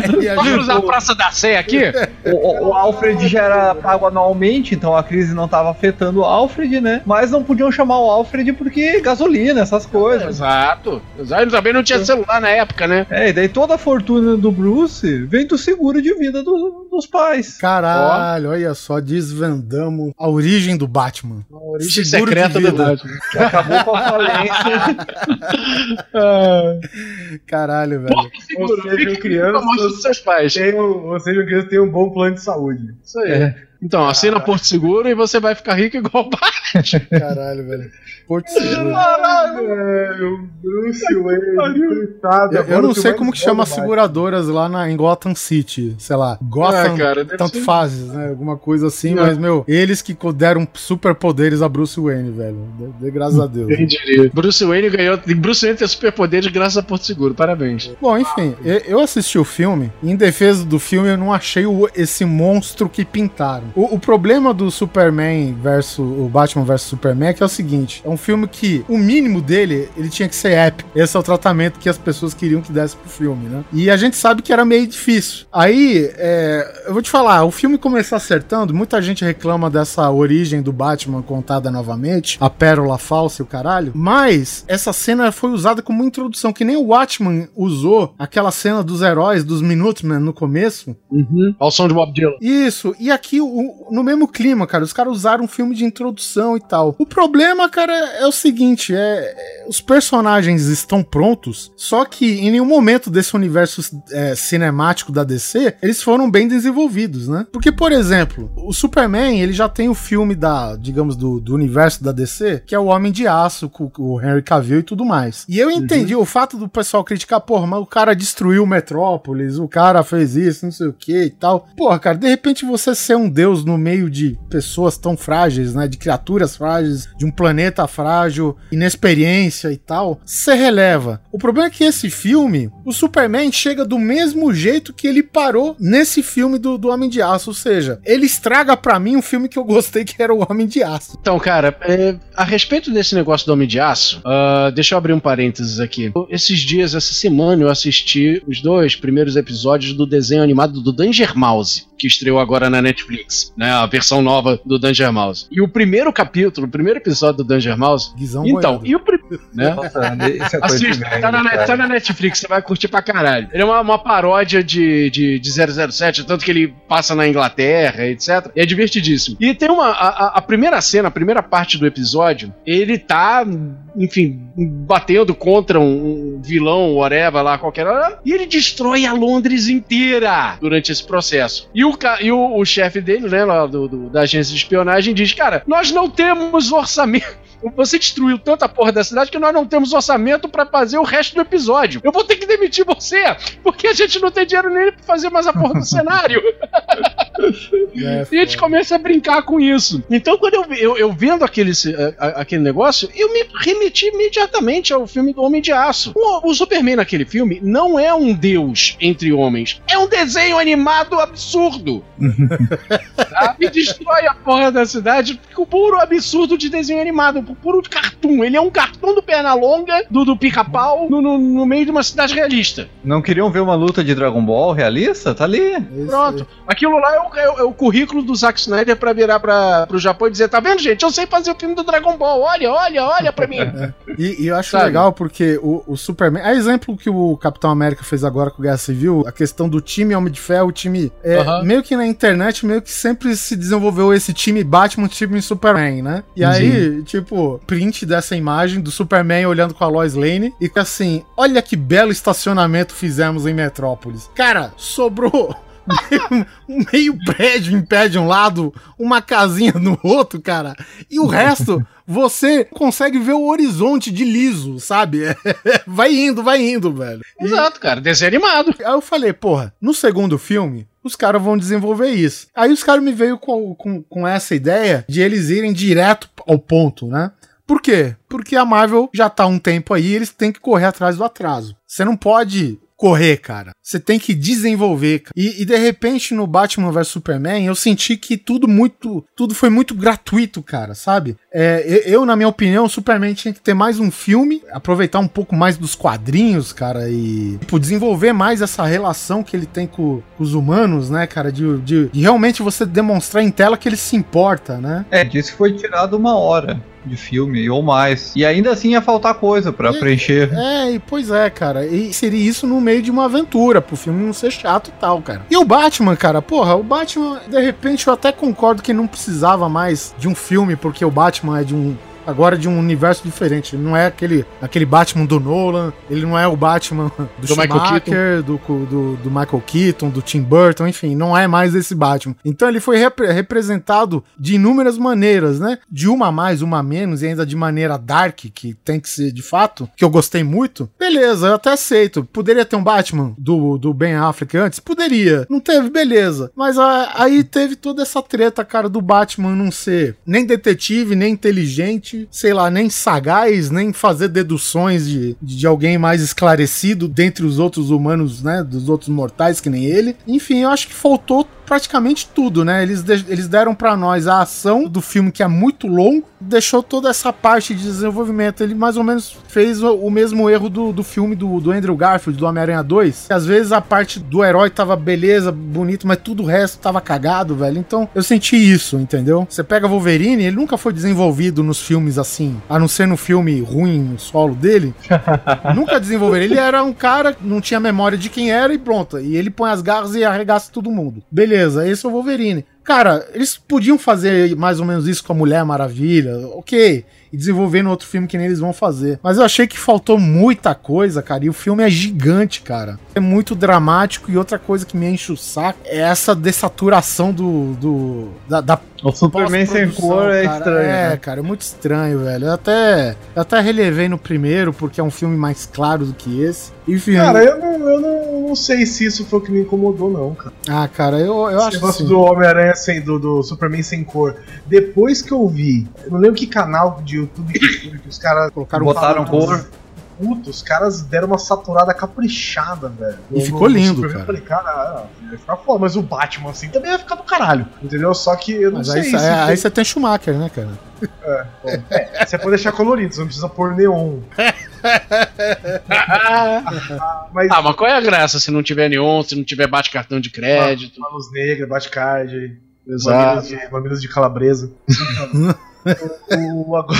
gente- cruzar a Praça da Sé aqui? O, o- o Alfred já era pago anualmente, então a crise não tava afetando o Alfred, né? Mas não podiam chamar o Alfred porque gasolina, essas coisas. Exato. Exato. Também não tinha celular na época, né? É, e daí toda a fortuna do Bruce vem do seguro de vida do- dos pais. Caralho, olha só, desvendamos a origem do Batman. A origem Seguro de secreta do. Batman. Que acabou com a falência. Caralho, velho. Ou seja, crianças dos seus pais. Tem um, ou seja, criança tem um bom plano de saúde. Isso aí. Então, assina Porto Seguro e você vai ficar rico igual o Batman. Caralho, velho. Porto Seguro. Caralho, velho. Bruce Wayne, coitado. Eu, eu não sei como que chama Batman. seguradoras lá na, em Gotham City. Sei lá. Gotham, Ah, cara, tanto ser- faz, né? Alguma coisa assim. É. Mas, meu, eles que deram superpoderes a Bruce Wayne, velho. De, de graças a Deus. Quem diria? Bruce Wayne ganhou. Bruce Wayne tem superpoderes graças a Porto Seguro. Parabéns. Bom, enfim, eu assisti o filme. Em defesa do filme, eu não achei o- esse monstro que pintaram. O, o problema do Superman versus o Batman versus Superman é que é o seguinte: é um filme que o mínimo dele ele tinha que ser épico. Esse é o tratamento que as pessoas queriam que desse pro filme, né? E a gente sabe que era meio difícil. Aí, é, eu vou te falar, o filme começou acertando, muita gente reclama dessa origem do Batman contada novamente, a pérola falsa e o caralho, mas essa cena foi usada como introdução, que nem o Watchman usou aquela cena dos heróis, dos Minutemen no começo. Uhum. Ao som de Bob Dylan. Isso, e aqui o, no mesmo clima, cara, os caras usaram um filme de introdução e tal. O problema, cara, é o seguinte, é, é os personagens estão prontos, só que em nenhum momento desse universo é, cinemático da DC, eles foram bem desenvolvidos, né? Porque, por exemplo, o Superman, ele já tem o filme da, digamos, do, do universo da DC, que é o Homem de Aço, com, com o Henry Cavill e tudo mais. E eu entendi uhum. o fato do pessoal criticar, porra, mas o cara destruiu Metrópolis, o cara fez isso, não sei o que e tal. Porra, cara, de repente você ser um deus no meio de pessoas tão frágeis, né? De criaturas frágeis, de um planeta frágil, inexperiência e tal, você releva. O problema é que esse filme, o Superman chega do mesmo jeito que ele parou nesse filme do, do Homem de Aço, ou seja, ele estraga para mim um filme que eu gostei que era o Homem de Aço. Então, cara, é, a respeito desse negócio do Homem de Aço, uh, deixa eu abrir um parênteses aqui. Esses dias, essa semana, eu assisti os dois primeiros episódios do desenho animado do Danger Mouse, que estreou agora na Netflix, né? A versão nova do Danger Mouse. E o primeiro capítulo, o primeiro episódio do Danger Mouse. Guizão então, boiado. e o primeiro. Né? Nossa, é Assiste, tá, na, tá, na, Netflix, você vai curtir pra caralho. Ele é uma, uma paródia de, de, de 007, tanto que ele passa na Inglaterra, etc. E é divertidíssimo. E tem uma. A, a primeira cena, a primeira parte do episódio, ele tá, enfim, batendo contra um, um vilão, whatever lá, qualquer hora, e ele destrói a Londres inteira durante esse processo. E o, e o, o chefe dele, né, lá do, do, da agência de espionagem, diz: Cara, nós não temos orçamento você destruiu tanta porra da cidade que nós não temos orçamento para fazer o resto do episódio. Eu vou ter que demitir você, porque a gente não tem dinheiro nem pra fazer mais a porra do cenário. É, e a gente começa a brincar com isso. Então, quando eu, eu, eu vendo aquele, aquele negócio, eu me remeti imediatamente ao filme do Homem de Aço. O, o Superman naquele filme não é um deus entre homens, é um desenho animado absurdo. tá? E destrói a porra da cidade com o puro absurdo de desenho animado puro cartoon. Ele é um cartoon do perna longa, do, do pica-pau, no, no, no, meio de uma cidade realista. Não queriam ver uma luta de Dragon Ball realista? Tá ali. Pronto. Aquilo lá é o, é, é o, currículo do Zack Snyder pra virar pra, pro Japão e dizer: tá vendo, gente? Eu sei fazer o filme do Dragon Ball. Olha, olha, olha pra mim. e, e, eu acho Sabe? legal porque o, o Superman. É exemplo que o Capitão América fez agora com o Guerra Civil, a questão do time Homem de Ferro, o time. É, uhum. Meio que na internet, meio que sempre se desenvolveu esse time Batman, time Superman, né? E aí, tipo, print dessa imagem do Superman olhando com a Lois Lane e assim, olha que belo estacionamento fizemos em Metrópolis. Cara, sobrou um meio prédio impede um lado, uma casinha no outro, cara. E o resto, você consegue ver o horizonte de liso, sabe? vai indo, vai indo, velho. Exato, cara, desenho animado. Aí eu falei, porra, no segundo filme, os caras vão desenvolver isso. Aí os caras me veio com, com, com essa ideia de eles irem direto ao ponto, né? Por quê? Porque a Marvel já tá há um tempo aí, eles têm que correr atrás do atraso. Você não pode correr, cara. Você tem que desenvolver. E, e, de repente no Batman vs Superman eu senti que tudo muito, tudo foi muito gratuito, cara, sabe? É, eu, na minha opinião, o Superman tinha que ter mais um filme, aproveitar um pouco mais dos quadrinhos, cara, e tipo, desenvolver mais essa relação que ele tem com, com os humanos, né, cara, de, de, de realmente você demonstrar em tela que ele se importa, né? É, disso foi tirado uma hora de filme ou mais. E ainda assim ia faltar coisa para preencher. É, e pois é, cara. E seria isso no meio de uma aventura, pro filme não ser chato e tal, cara. E o Batman, cara, porra, o Batman, de repente eu até concordo que não precisava mais de um filme, porque o Batman é de um agora de um universo diferente. Ele não é aquele, aquele Batman do Nolan, ele não é o Batman do, do Schumacher, do, do, do, Michael Keaton, do Tim Burton, enfim, não é mais esse Batman. Então ele foi rep representado de inúmeras maneiras, né? De uma a mais, uma a menos, e ainda de maneira dark, que tem que ser de fato, que eu gostei muito. Beleza, eu até aceito. Poderia ter um Batman do, do Ben Affleck antes? Poderia. Não teve, beleza. Mas a, aí teve toda essa treta, cara, do Batman não ser nem detetive, nem inteligente sei lá, nem sagaz, nem fazer deduções de, de alguém mais esclarecido dentre os outros humanos, né? Dos outros mortais que nem ele. Enfim, eu acho que faltou praticamente tudo, né? Eles, eles deram pra nós a ação do filme, que é muito longo, deixou toda essa parte de desenvolvimento. Ele mais ou menos fez o, o mesmo erro do, do filme do, do Andrew Garfield, do Homem-Aranha 2. Que às vezes a parte do herói tava beleza, bonito, mas tudo o resto tava cagado, velho. Então eu senti isso, entendeu? Você pega Wolverine, ele nunca foi desenvolvido nos filmes assim, a não ser no filme ruim, no solo dele. Nunca desenvolveram. Ele era um cara não tinha memória de quem era e pronto. E ele põe as garras e arregaça todo mundo. Beleza, esse é o Wolverine. Cara, eles podiam fazer mais ou menos isso com a Mulher Maravilha, ok. E desenvolver no outro filme que nem eles vão fazer. Mas eu achei que faltou muita coisa, cara. E o filme é gigante, cara. É muito dramático. E outra coisa que me enche o saco é essa dessaturação do. do da, da O Superman sem cor é cara. estranho. É, né? cara, é muito estranho, velho. Eu até, eu até relevei no primeiro, porque é um filme mais claro do que esse. Enfim. Cara, eu não, eu não, não sei se isso foi o que me incomodou, não, cara. Ah, cara, eu, eu Esse acho negócio assim. do Homem-Aranha sem, do, do Superman sem cor. Depois que eu vi, eu não lembro que canal de YouTube que foi, que os caras Colocaram Botaram cor. Puta, os caras deram uma saturada caprichada, velho. E No- ficou lindo, Superman, cara. Eu falei, cara, ah, vai ficar foda, mas o Batman assim também vai ficar do caralho. Entendeu? Só que eu não Mas sei aí, se. é, aí você tem Schumacher, né, cara? É, você pode deixar colorido, você não precisa pôr neon. Mas Ah, mas qual é a graça se não tiver neon, se não tiver bate-cartão de crédito? Manos Negra, Batcard, Exato. mamilos de, mamilos de calabresa. o, o- agora,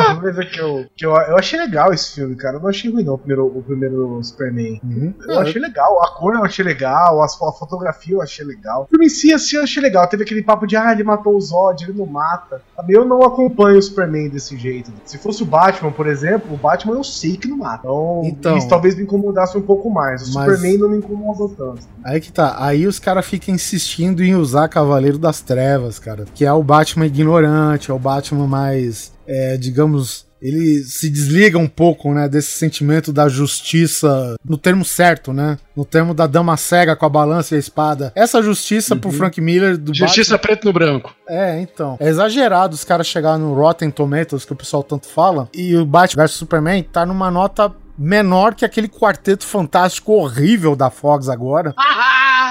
uma coisa que, eu, que eu, eu achei legal esse filme, cara. Eu não achei ruim, não, o primeiro, o primeiro Superman. Uhum. Eu achei legal, a cor eu achei legal, fo- a fotografia eu achei legal. O filme em si, assim, eu achei legal. Teve aquele papo de, ah, ele matou o Zod, ele não mata. Sabe? Eu não acompanho o Superman desse jeito. Se fosse o Batman, por exemplo, o Batman eu sei que não mata. Então, Então. isso talvez me incomodasse um pouco mais. O Mas- Superman não me incomodou tanto. Aí que tá. Aí os caras ficam insistindo em usar Cavaleiro das Trevas, cara. Que é o Batman ignorante, é o Batman mais, é, digamos. Ele se desliga um pouco, né, desse sentimento da justiça, no termo certo, né? No termo da dama cega com a balança e a espada. Essa justiça pro Frank Miller do Justiça preto no branco. é, então. É exagerado os caras chegarem no Rotten Tomatoes, que o pessoal tanto fala, e o Batman vs Superman tá numa nota menor que aquele quarteto fantástico horrível da Fox agora.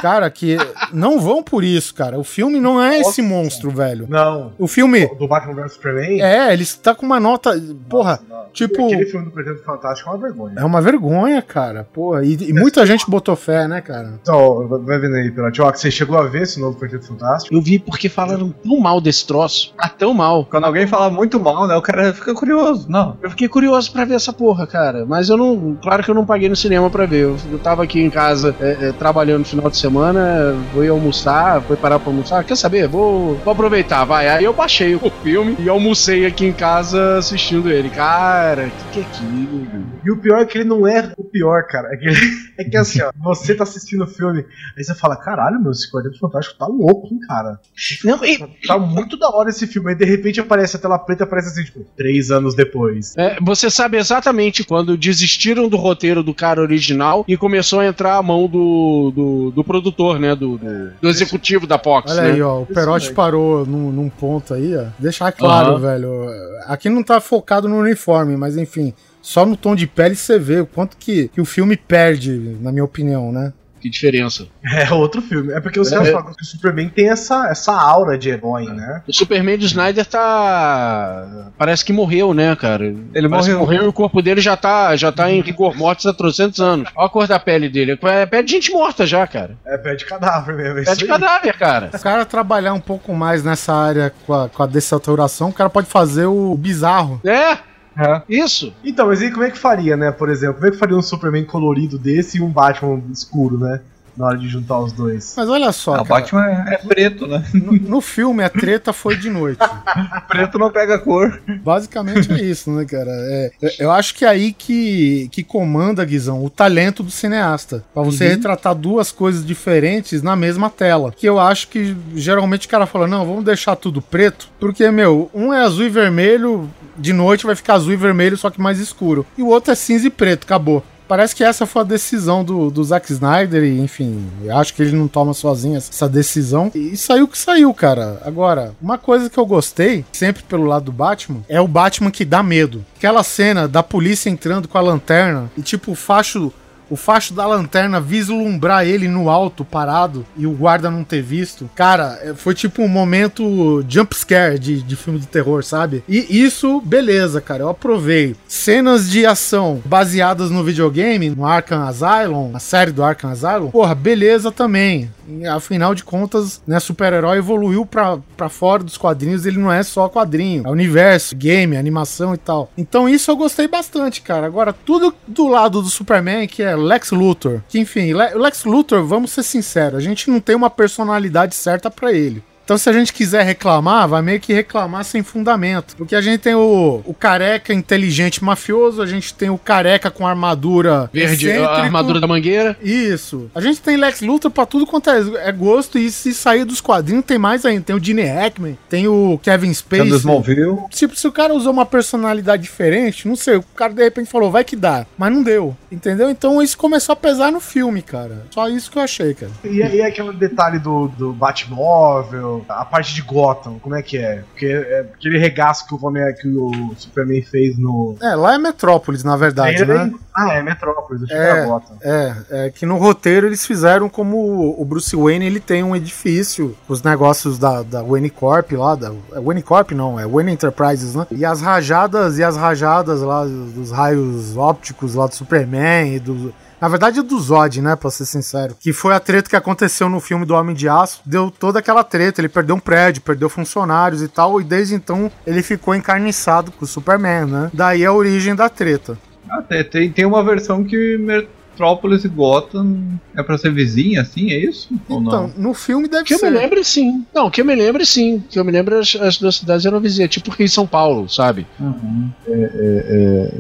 Cara, que não vão por isso, cara. O filme não é esse monstro, velho. Não. O filme. Do Batman vs Superman? É, ele está com uma nota. Porra, Não. tipo- Aquele filme do Quarteto Fantástico é uma vergonha. é uma vergonha, cara. Porra, e, e muita gente botou fé, né, cara? Então, vai vendo aí, que você chegou a ver esse novo Quarteto Fantástico? Eu vi porque falaram tão mal desse troço. Ah, tão mal. Quando alguém fala muito mal, né? O cara fica curioso. Não. Eu fiquei curioso pra ver essa porra, cara. Mas eu não. Claro que eu não paguei no cinema pra ver. Eu, eu tava aqui em casa é, é, trabalhando no final de semana, vou ir almoçar, fui parar pra almoçar. Quer saber? Vou, vou aproveitar, vai. Aí eu baixei o filme e almocei aqui em casa assistindo ele. Cara, que que é aquilo? E o pior é que ele não é o pior, cara. É que, é que assim, ó, você tá assistindo o filme, aí você fala, caralho, meu, esse Quarteto Fantástico tá louco, hein, cara. Não, e- Tá muito da hora esse filme. Aí de repente aparece a tela preta, aparece assim, tipo, três anos depois. É, você sabe exatamente quando desistiram do roteiro do cara original e começou a entrar a mão do, do, do produtor, né? Do, do, do executivo da Fox, Olha né? aí, ó. O Perotti parou num, num ponto aí, ó. Deixar claro, Aham. velho. Aqui não tá focado no uniforme, mas enfim. Só no tom de pele você vê o quanto que, que o filme perde, na minha opinião, né? Que diferença. É outro filme. É porque os É. caras falam que o Superman tem essa, essa aura de herói, né? O Superman de Snyder tá. Parece que morreu, né, cara? Ele Parece morreu. morreu e o corpo dele já tá, já tá em rigor mortis há 300 anos. Olha a cor da pele dele. É pele de gente morta já, cara. É pé de cadáver mesmo. É Pele isso de aí. cadáver, cara. Se o cara trabalhar um pouco mais nessa área com a, com a dessaturação, o cara pode fazer o bizarro. É, É. isso. Então, mas aí como é que faria, né? Por exemplo, como é que faria um Superman colorido desse e um Batman escuro, né? Na hora de juntar os dois. Mas olha só, Ah, o Batman é, preto, né? no, no filme a treta foi de noite. Preto não pega cor. Basicamente é isso, né, cara? É, eu- eu acho que é aí que, que comanda, Guizão, o talento do cineasta. Pra você retratar duas coisas diferentes na mesma tela. Que eu acho que geralmente o cara fala: não, vamos deixar tudo preto. Porque, meu, um é azul e vermelho, de noite vai ficar azul e vermelho, só que mais escuro. E o outro é cinza e preto, acabou. Parece que essa foi a decisão do, do Zack Snyder, e enfim, acho que ele não toma sozinho essa decisão. E saiu o que saiu, cara. Agora, uma coisa que eu gostei, sempre pelo lado do Batman, é o Batman que dá medo. Aquela cena da polícia entrando com a lanterna e, tipo, o facho o facho da lanterna vislumbrar ele no alto, parado, e o guarda não ter visto. Cara, é, foi tipo um momento jump scare de, de filme de terror, sabe? E isso, beleza, cara, eu aprovei. Cenas de ação baseadas no videogame, no Arkham Asylum, a série do Arkham Asylum, porra, beleza também. Afinal de contas, né, super-herói evoluiu pra, pra fora dos quadrinhos, ele não é só quadrinho, é universo, game, animação e tal. Então isso eu gostei bastante, cara. Agora, tudo do lado do Superman, que é Lex Luthor, que enfim, Le Lex Luthor, vamos ser sinceros, a gente não tem uma personalidade certa para ele. Então, se a gente quiser reclamar, vai meio que reclamar sem fundamento. Porque a gente tem o, o careca inteligente mafioso, a gente tem o careca com armadura Verde, a armadura da mangueira. Isso. A gente tem Lex Luthor pra tudo quanto é, é gosto, e se sair dos quadrinhos, tem mais ainda. Tem o Gene Hackman, tem o Kevin Spacey. Smallville. Tipo, se o cara usou uma personalidade diferente, não sei, o cara de repente falou, vai que dá, mas não deu, entendeu? Então isso começou a pesar no filme, cara. Só isso que eu achei, cara. E, e aquele detalhe do, do Batmóvel, a parte de Gotham, como é que é? Porque é aquele regaço que o, Homem, que o Superman fez no. É, lá é Metrópolis, na verdade, Ele- né? Ah, é Metrópolis, achei que É. era Gotham. É, é que no roteiro eles fizeram como o Bruce Wayne, ele tem um edifício, os negócios da, da Wayne Corp lá, da, é Wayne Corp não, é Wayne Enterprises, né? E as rajadas, e as rajadas lá dos raios ópticos lá do Superman e do... Na verdade, do Zod, né, pra ser sincero. Que foi a treta que aconteceu no filme do Homem de Aço. Deu toda aquela treta. Ele perdeu um prédio, perdeu funcionários e tal. E desde então ele ficou encarniçado com o Superman, né? Daí a origem da treta. Ah, tem, tem uma versão que Metrópolis e Gotham é pra ser vizinha, assim, é isso? Ou Então, não? no filme deve Que eu ser. me lembre, sim. Não, que eu me lembre, sim. Que eu me lembro, as, as duas cidades eram vizinhas, tipo Rio e São Paulo, sabe? Uhum.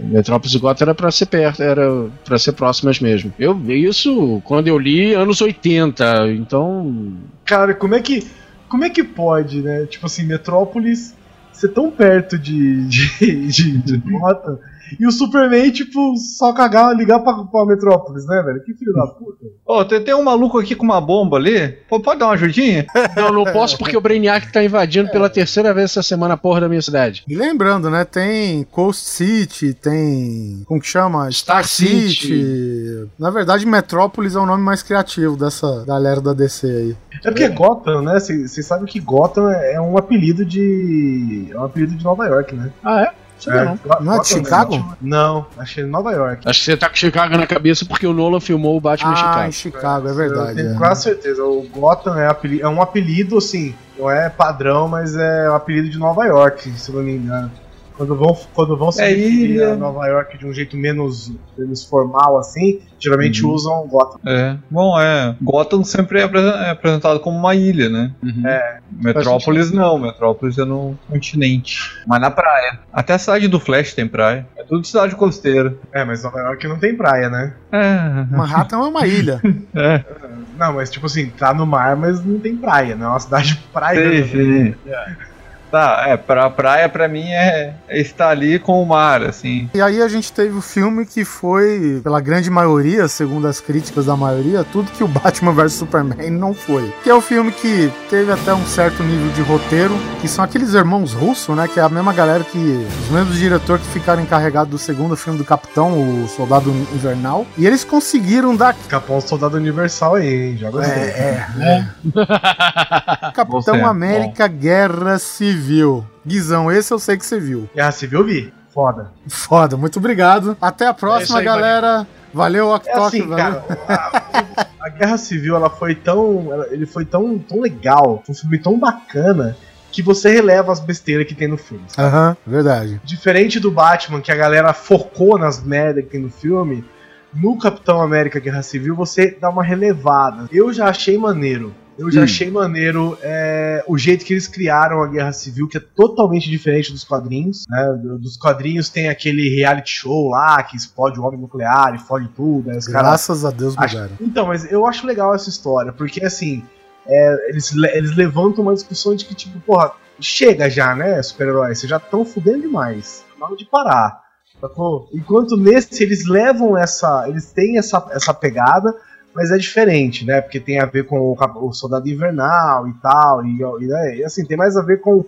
Metrópolis e Gotham era pra ser perto, era pra ser próximas mesmo. Eu vi isso quando eu li anos 80, então. Cara, como é que. Como é que pode, né? Tipo assim, Metrópolis ser tão perto de, de, de, de Gotham e o Superman, tipo, só cagar, ligar pra, pra Metrópolis, né, velho? Que filho da puta. Ô, tem, tem um maluco aqui com uma bomba ali. Pô, pode dar uma ajudinha? Não, não posso porque o Brainiac tá invadindo pela terceira vez essa semana a porra da minha cidade. E lembrando, né? Tem Coast City, tem. Como que chama? Star City. Na verdade, Metrópolis é o nome mais criativo dessa galera da DC aí. É porque Gotham, né? Vocês sabem que Gotham é um apelido de. É um apelido de Nova York, né? Ah, é? Sabia não. Não é de Chicago? Não, achei Nova York. Acho que você tá com Chicago na cabeça porque o Nolan filmou o Batman em Ah, Chicago. em Chicago, é Eu verdade. tenho é. quase certeza. O Gotham é, apeli- é um apelido, assim, não é padrão, mas é um apelido de Nova York, se não me engano. Quando vão, quando vão se É referir a Nova York de um jeito menos, menos formal, assim, geralmente Uhum. usam Gotham. É. Bom, é. Gotham sempre é é apresentado como uma ilha, né? Uhum. Metrópolis não, Metrópolis é no continente. Mas na praia. Até a cidade do Flash tem praia. É tudo cidade costeira. É, mas Nova York não tem praia, né? É. Manhattan é uma ilha. É. Não, mas tipo assim, tá no mar, mas não tem praia, não é uma cidade de praia. Sim, né? sim. Tá, é, pra praia pra mim é, é estar ali com o mar, assim. E aí a gente teve o filme que foi, pela grande maioria, segundo as críticas da maioria, tudo que o Batman vs Superman não foi. Que é o filme que teve até um certo nível de roteiro, que são aqueles irmãos russos, né? Que é a mesma galera que. Os mesmos diretores que ficaram encarregados do segundo filme do Capitão, o Soldado Invernal. E eles conseguiram dar. Capão Soldado Universal aí, hein? Já gostei. É, é. Capitão Você, América Guerra Civil. Guizão, esse eu sei que você viu. Guerra Civil vi. Foda. Foda, muito obrigado. Até a É próxima, aí, galera. Valeu, É Ok assim, valeu. cara, a, a Guerra Civil ela foi tão. ela- ele foi tão, tão legal, foi um filme tão bacana, que você releva as besteiras que tem no filme. Aham, verdade. Diferente do Batman, que a galera focou nas merdas que tem no filme, no Capitão América Guerra Civil você dá uma relevada. Eu já achei maneiro. Eu já Hum. achei maneiro é, o jeito que eles criaram a Guerra Civil, que é totalmente diferente dos quadrinhos. Né? Do- Dos quadrinhos tem aquele reality show lá que explode o homem nuclear e fode tudo. Caras Graças a Deus mudaram. então, mas eu acho legal essa história, porque assim, é, eles, le- eles levantam uma discussão de que, tipo, porra, chega já, né, super-heróis? Vocês já estão fudendo demais. Hora de parar. Enquanto nesse eles levam essa. Eles têm essa, essa pegada, mas é diferente, né? Porque tem a ver com o, o Soldado Invernal e tal. E, e, né, e, assim, tem mais a ver com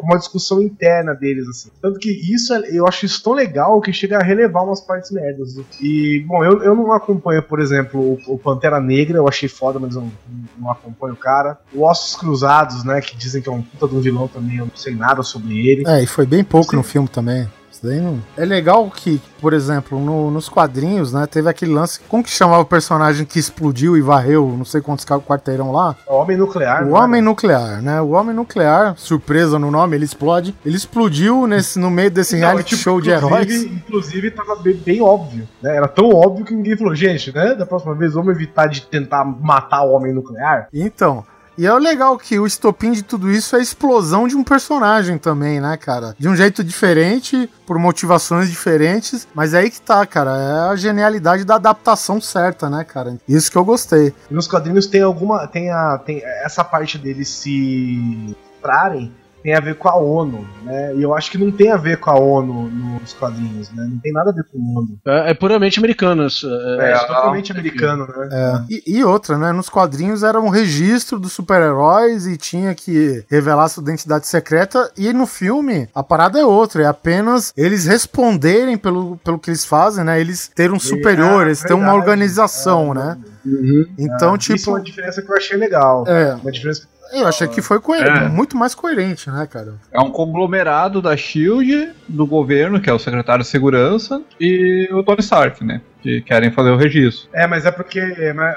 uma discussão interna deles, assim. Tanto que isso, é, eu acho isso tão legal que chega a relevar umas partes merdas. E, bom, eu, eu não acompanho, por exemplo, o, o Pantera Negra, eu achei foda, mas eu não, não, acompanho o cara. O Ossos Cruzados, né, que dizem que é um puta de um vilão também, eu não sei nada sobre ele. É, e foi bem pouco Sim. no filme também. Não... É legal que, por exemplo, no, nos quadrinhos, né, teve aquele lance. Como que chamava o personagem que explodiu e varreu não sei quantos quarteirão lá? O Homem Nuclear. O Homem Nuclear, né? O Homem Nuclear, surpresa no nome, ele explode. Ele explodiu nesse, no meio desse não, reality tipo, show de heróis. Inclusive, tava bem, bem, óbvio, né? Era tão óbvio que ninguém falou, gente, né? Da próxima vez vamos evitar de tentar matar o Homem Nuclear. Então. E é legal que o estopim de tudo isso é a explosão de um personagem também, né, cara? De um jeito diferente, por motivações diferentes, mas é aí que tá, cara. É a genialidade da adaptação certa, né, cara? Isso que eu gostei. Nos quadrinhos tem alguma. Tem, a, tem essa parte deles se trarem tem a ver com a ONU, né? E eu acho que não tem a ver com a ONU nos quadrinhos, né? Não tem nada a ver com o ONU. É, é puramente americano. É, é, é totalmente americano, né? É. E, e, outra, né? Nos quadrinhos era um registro dos super-heróis e tinha que revelar sua identidade secreta. E no filme, a parada é outra. É apenas eles responderem pelo, pelo que eles fazem, né? Eles terem um superior, é, eles terem uma organização, é, né? Uhum. Então, tipo. Isso é uma diferença que eu achei legal. É. Uma diferença eu achei que foi coerente, é. muito mais coerente, né, cara? É um conglomerado da Shield, do governo, que é o secretário de segurança, e o Tony Stark, né? Que querem fazer o registro. É, mas é porque,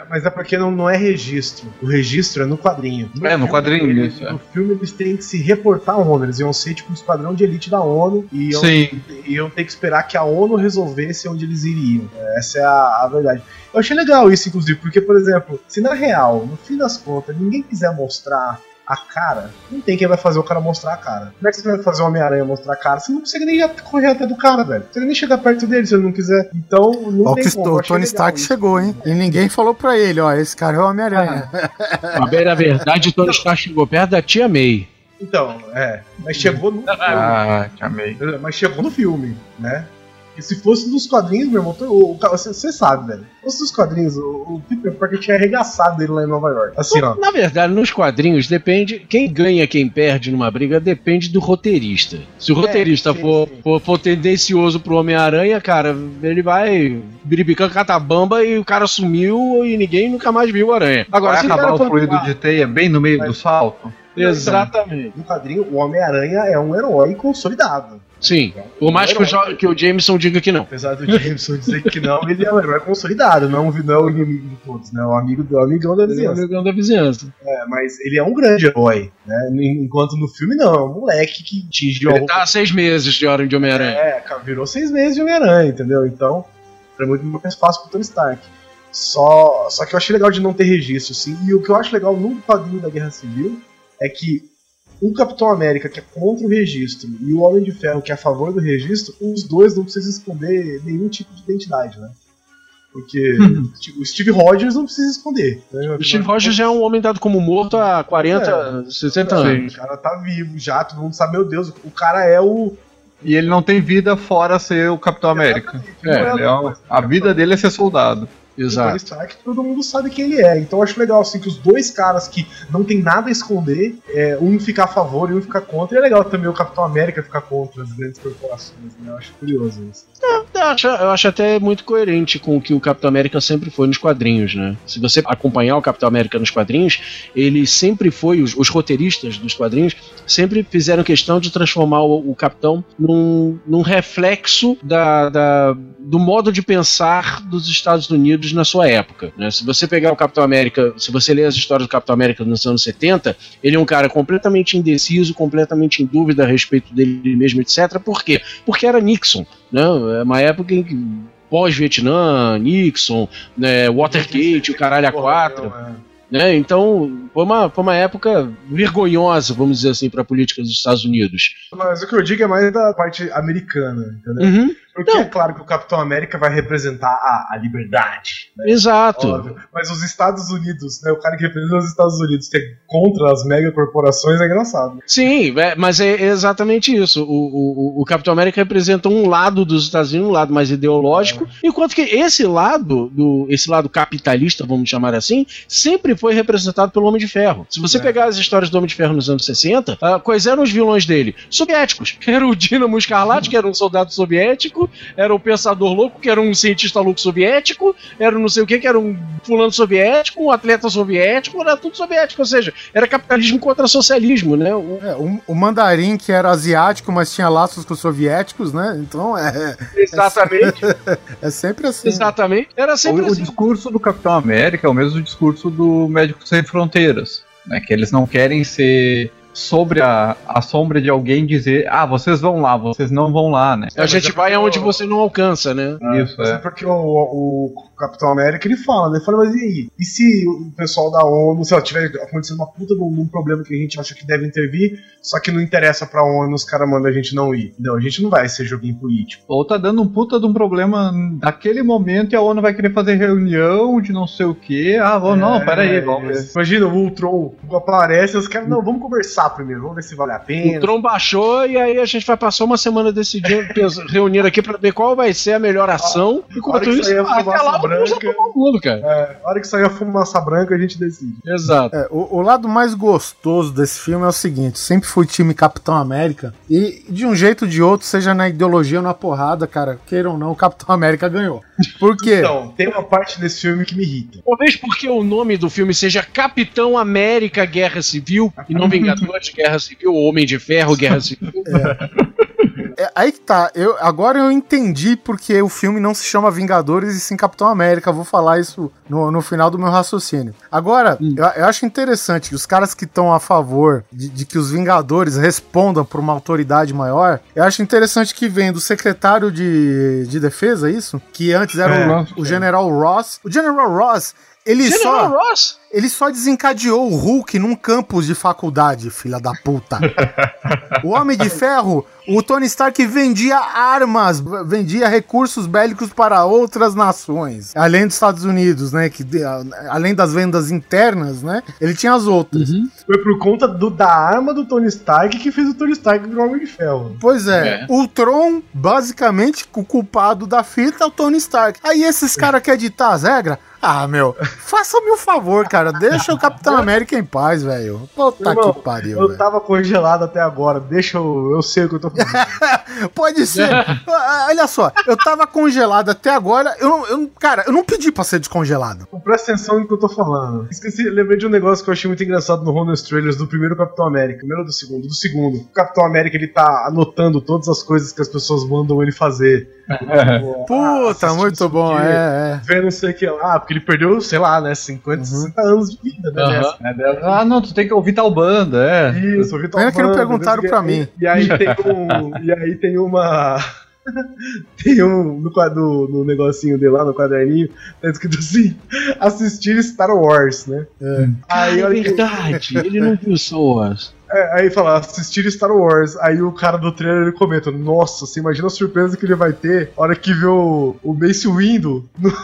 mas é porque não, não é registro. O registro é no quadrinho. No é, no quadrinho. Eles, isso, é. No filme eles têm que se reportar à ONU. Eles iam ser tipo um esquadrão de elite da ONU e iam, Sim. iam ter que esperar que a ONU resolvesse onde eles iriam. Essa é a, a verdade. Eu achei legal isso, inclusive, porque, por exemplo, se na real, no fim das contas, ninguém quiser mostrar a cara, não tem quem vai fazer o cara mostrar a cara. Como é que você vai fazer o Homem-Aranha mostrar a cara? Você não consegue nem correr até do cara, velho. Você consegue nem chegar perto dele se ele não quiser. Então, não ó, tem como. O Tony Stark isso. chegou, hein? E ninguém falou pra ele, ó, esse cara é o Homem-Aranha. Ah. Na verdade, o Tony Stark chegou perto da tia May. Então, é. Mas chegou no filme. Ah, tia May. Mas chegou no filme, né? E se fosse dos quadrinhos, meu irmão, você, sabe, velho. Se fosse dos quadrinhos, o, o Peter Parker tinha arregaçado dele lá em Nova York. Assim, ó. Na verdade, nos quadrinhos depende. Quem ganha, quem perde numa briga depende do roteirista. Se o é, roteirista sim, for, sim. For, for tendencioso pro Homem-Aranha, cara, ele vai biribicando catabamba e o cara sumiu e ninguém nunca mais viu o Aranha. Agora, vai se acabar o fluido de teia bem no meio do salto. Exatamente. No quadrinho, o Homem-Aranha é um herói consolidado. Sim. Por mais que o, que o Jameson diga que não. Apesar do Jameson dizer que não, ele é um herói consolidado, não, não é o inimigo de todos, né? O amigo do amigão da vizinhança. É o amigão da vizinhança. É, mas ele é um grande herói, né? Enquanto no filme não, é um moleque que tingiu. Ele tá há seis meses de hora de Homem-Aranha. É, virou seis meses de Homem-Aranha, entendeu? Então, é muito mais fácil pro Tony Stark. Só, só que eu achei legal de não ter registro, sim. E o que eu acho legal no quadrinho da Guerra Civil é que o Capitão América, que é contra o registro, e o Homem de Ferro, que é a favor do registro, os dois não precisam esconder nenhum tipo de identidade, né? Porque uhum. o Steve Rogers não precisa esconder. Né? O Steve Rogers já é um homem dado como morto há 40, é, 60 anos. O cara tá vivo já, todo mundo sabe, meu Deus, o cara é o. E ele não tem vida fora ser o Capitão América. É, é, é, a vida dele é ser soldado. Exato. Tony Stark, todo mundo sabe quem ele é. Então eu acho legal, assim, que os dois caras que não tem nada a esconder, é, um ficar a favor e um ficar contra. E é legal também o Capitão América ficar contra as grandes corporações, né? Eu acho curioso isso. É, eu, acho, eu acho até muito coerente com o que o Capitão América sempre foi nos quadrinhos, né? Se você acompanhar o Capitão América nos quadrinhos, ele sempre foi, os, os roteiristas dos quadrinhos sempre fizeram questão de transformar o, o Capitão num, num reflexo da, da, do modo de pensar dos Estados Unidos na sua época. Né? Se você pegar o Capitão América, se você ler as histórias do Capitão América nos anos 70, ele é um cara completamente indeciso, completamente em dúvida a respeito dele mesmo, etc. Por quê? Porque era Nixon. Né? É uma época em que pós-Vietnã, Nixon, né, Watergate, o caralho a quatro. Né? Então, foi uma, foi uma época vergonhosa, vamos dizer assim, para a política dos Estados Unidos. Mas o que eu digo é mais da parte americana, entendeu? Uhum. Porque é claro que o Capitão América vai representar a, a liberdade. né? Exato. Óbvio. Mas os Estados Unidos, né? O cara que representa os Estados Unidos que é contra as megacorporações é engraçado. Sim, é, mas é exatamente isso. O, o, o Capitão América representa um lado dos Estados Unidos, um lado mais ideológico, enquanto que esse lado, do, esse lado capitalista, vamos chamar assim, sempre foi representado pelo Homem de Ferro. Se você É. pegar as histórias do Homem de Ferro nos anos 60, ah, quais eram os vilões dele? Soviéticos. Era o Dínamo Escarlate, que era um soldado soviético, era o Pensador Louco, que era um cientista louco soviético, era um não sei o que, que era um fulano soviético, um atleta soviético, era tudo soviético, ou seja, era capitalismo contra socialismo, né? O- É, o, o mandarim, que era asiático, mas tinha laços com os soviéticos, né? Então é, Exatamente, é sempre assim. exatamente. Era sempre O, o assim. discurso do Capitão América é o mesmo discurso do Médicos Sem Fronteiras, né? Que eles não querem ser sobre a, a sombra de alguém dizer, ah, vocês vão lá, vocês não vão lá, né? A gente vai aonde você não alcança, né? Isso, é é. porque o, o Capitão América ele fala, né? Ele fala, mas e aí? E se o pessoal da ONU, sei lá, tiver acontecendo uma puta de um, problema que a gente acha que deve intervir, só que não interessa pra ONU, os caras mandam a gente não ir. Não, a gente não vai ser joguinho político. Ou tá dando um puta de um problema naquele momento e a ONU vai querer fazer reunião de não sei o que. Ah, vamos, não, É, peraí, vamos ver. Imagina, o Ultron aparece, os caras, não, vamos conversar primeiro, vamos ver se vale a O pena. Tron baixou e aí a gente vai passar uma semana decidindo, reunir aqui pra ver qual vai ser a melhor ação. hora Enquanto isso, até lá branca. todo mundo, cara. É, a hora que sair a fumaça branca, a gente decide. Exato. É, o, o lado mais gostoso desse filme é o seguinte: sempre fui time Capitão América, e de um jeito ou de outro, seja na ideologia ou na porrada, cara, queira ou não, o Capitão América ganhou. Por quê? Então, tem uma parte desse filme que me irrita. Talvez porque o nome do filme seja Capitão América Guerra Civil e não Vingadores Guerra Civil ou Homem de Ferro Guerra Civil. É, aí que tá, eu, agora eu entendi porque o filme não se chama Vingadores e sim Capitão América. Vou falar isso no, no final do meu raciocínio. Agora, eu, eu acho interessante que os caras que estão a favor de, de que os Vingadores respondam por uma autoridade maior, eu acho interessante que vem do secretário de, de defesa, é isso? Que antes era É, o, o General Ross. O General Ross. Ele General só, Ross? ele só desencadeou o Hulk num campus de faculdade, filha da puta. o Homem de Ferro, o Tony Stark vendia armas, vendia recursos bélicos para outras nações, além dos Estados Unidos, né? Que, além das vendas internas, né? Ele tinha as outras. Foi por conta do, da arma do Tony Stark que fez o Tony Stark virar Homem de Ferro. Pois é, É. o Tron, basicamente, o culpado da fita é o Tony Stark. Aí esses caras querem ditar as regras? Ah, meu, faça-me um favor, cara. Deixa o Capitão América em paz, velho. Puta Irmão, que pariu, Eu velho. tava congelado até agora, deixa eu. Eu sei o que eu tô falando. Pode ser. Ah, Olha só, eu tava congelado até agora. Eu, não- eu, não- cara, eu não pedi pra ser descongelado. Presta atenção no que eu tô falando. Esqueci, lembrei de um negócio que eu achei muito engraçado no Honest Trailers do primeiro Capitão América. Primeiro ou do segundo? Do segundo. O Capitão América ele tá anotando todas as coisas que as pessoas mandam ele fazer. Ah, Puta, assistir muito bom, aqui, é, é. Vendo não sei o que lá, porque ele perdeu, sei lá, né, 50, 60 anos de vida, né? Aham. nessa. É dela, Ah, não, tu tem que ouvir tal banda, é. Isso, ouvi Pena que não perguntaram pra mim. E aí tem um. e aí tem uma. tem um. No, quadro, no negocinho dele lá, no caderninho, tá escrito assim: assistir Star Wars, né? Aí, é olha que- verdade, ele não viu Star Wars. é, aí fala, assistir Star Wars. Aí o cara do trailer ele comenta: Nossa, você imagina a surpresa que ele vai ter a hora que vê o, o Mace Windu no.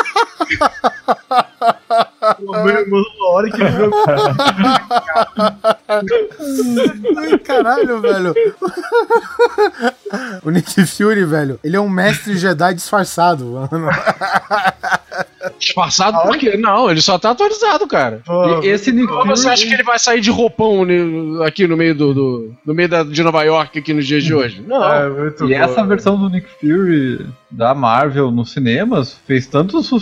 Uma hora que ele Ai, caralho, velho. o Nick Fury, velho, ele é um mestre Jedi disfarçado, mano. Disfarçado por quê? Não, ele só tá atualizado, cara. E esse Nick Ou você acha que ele vai sair de roupão né, aqui no meio do, do- no meio da- de Nova York aqui nos dias de hoje? Não. é, muito E bom. essa versão do Nick Fury da Marvel nos cinemas fez tanto sucesso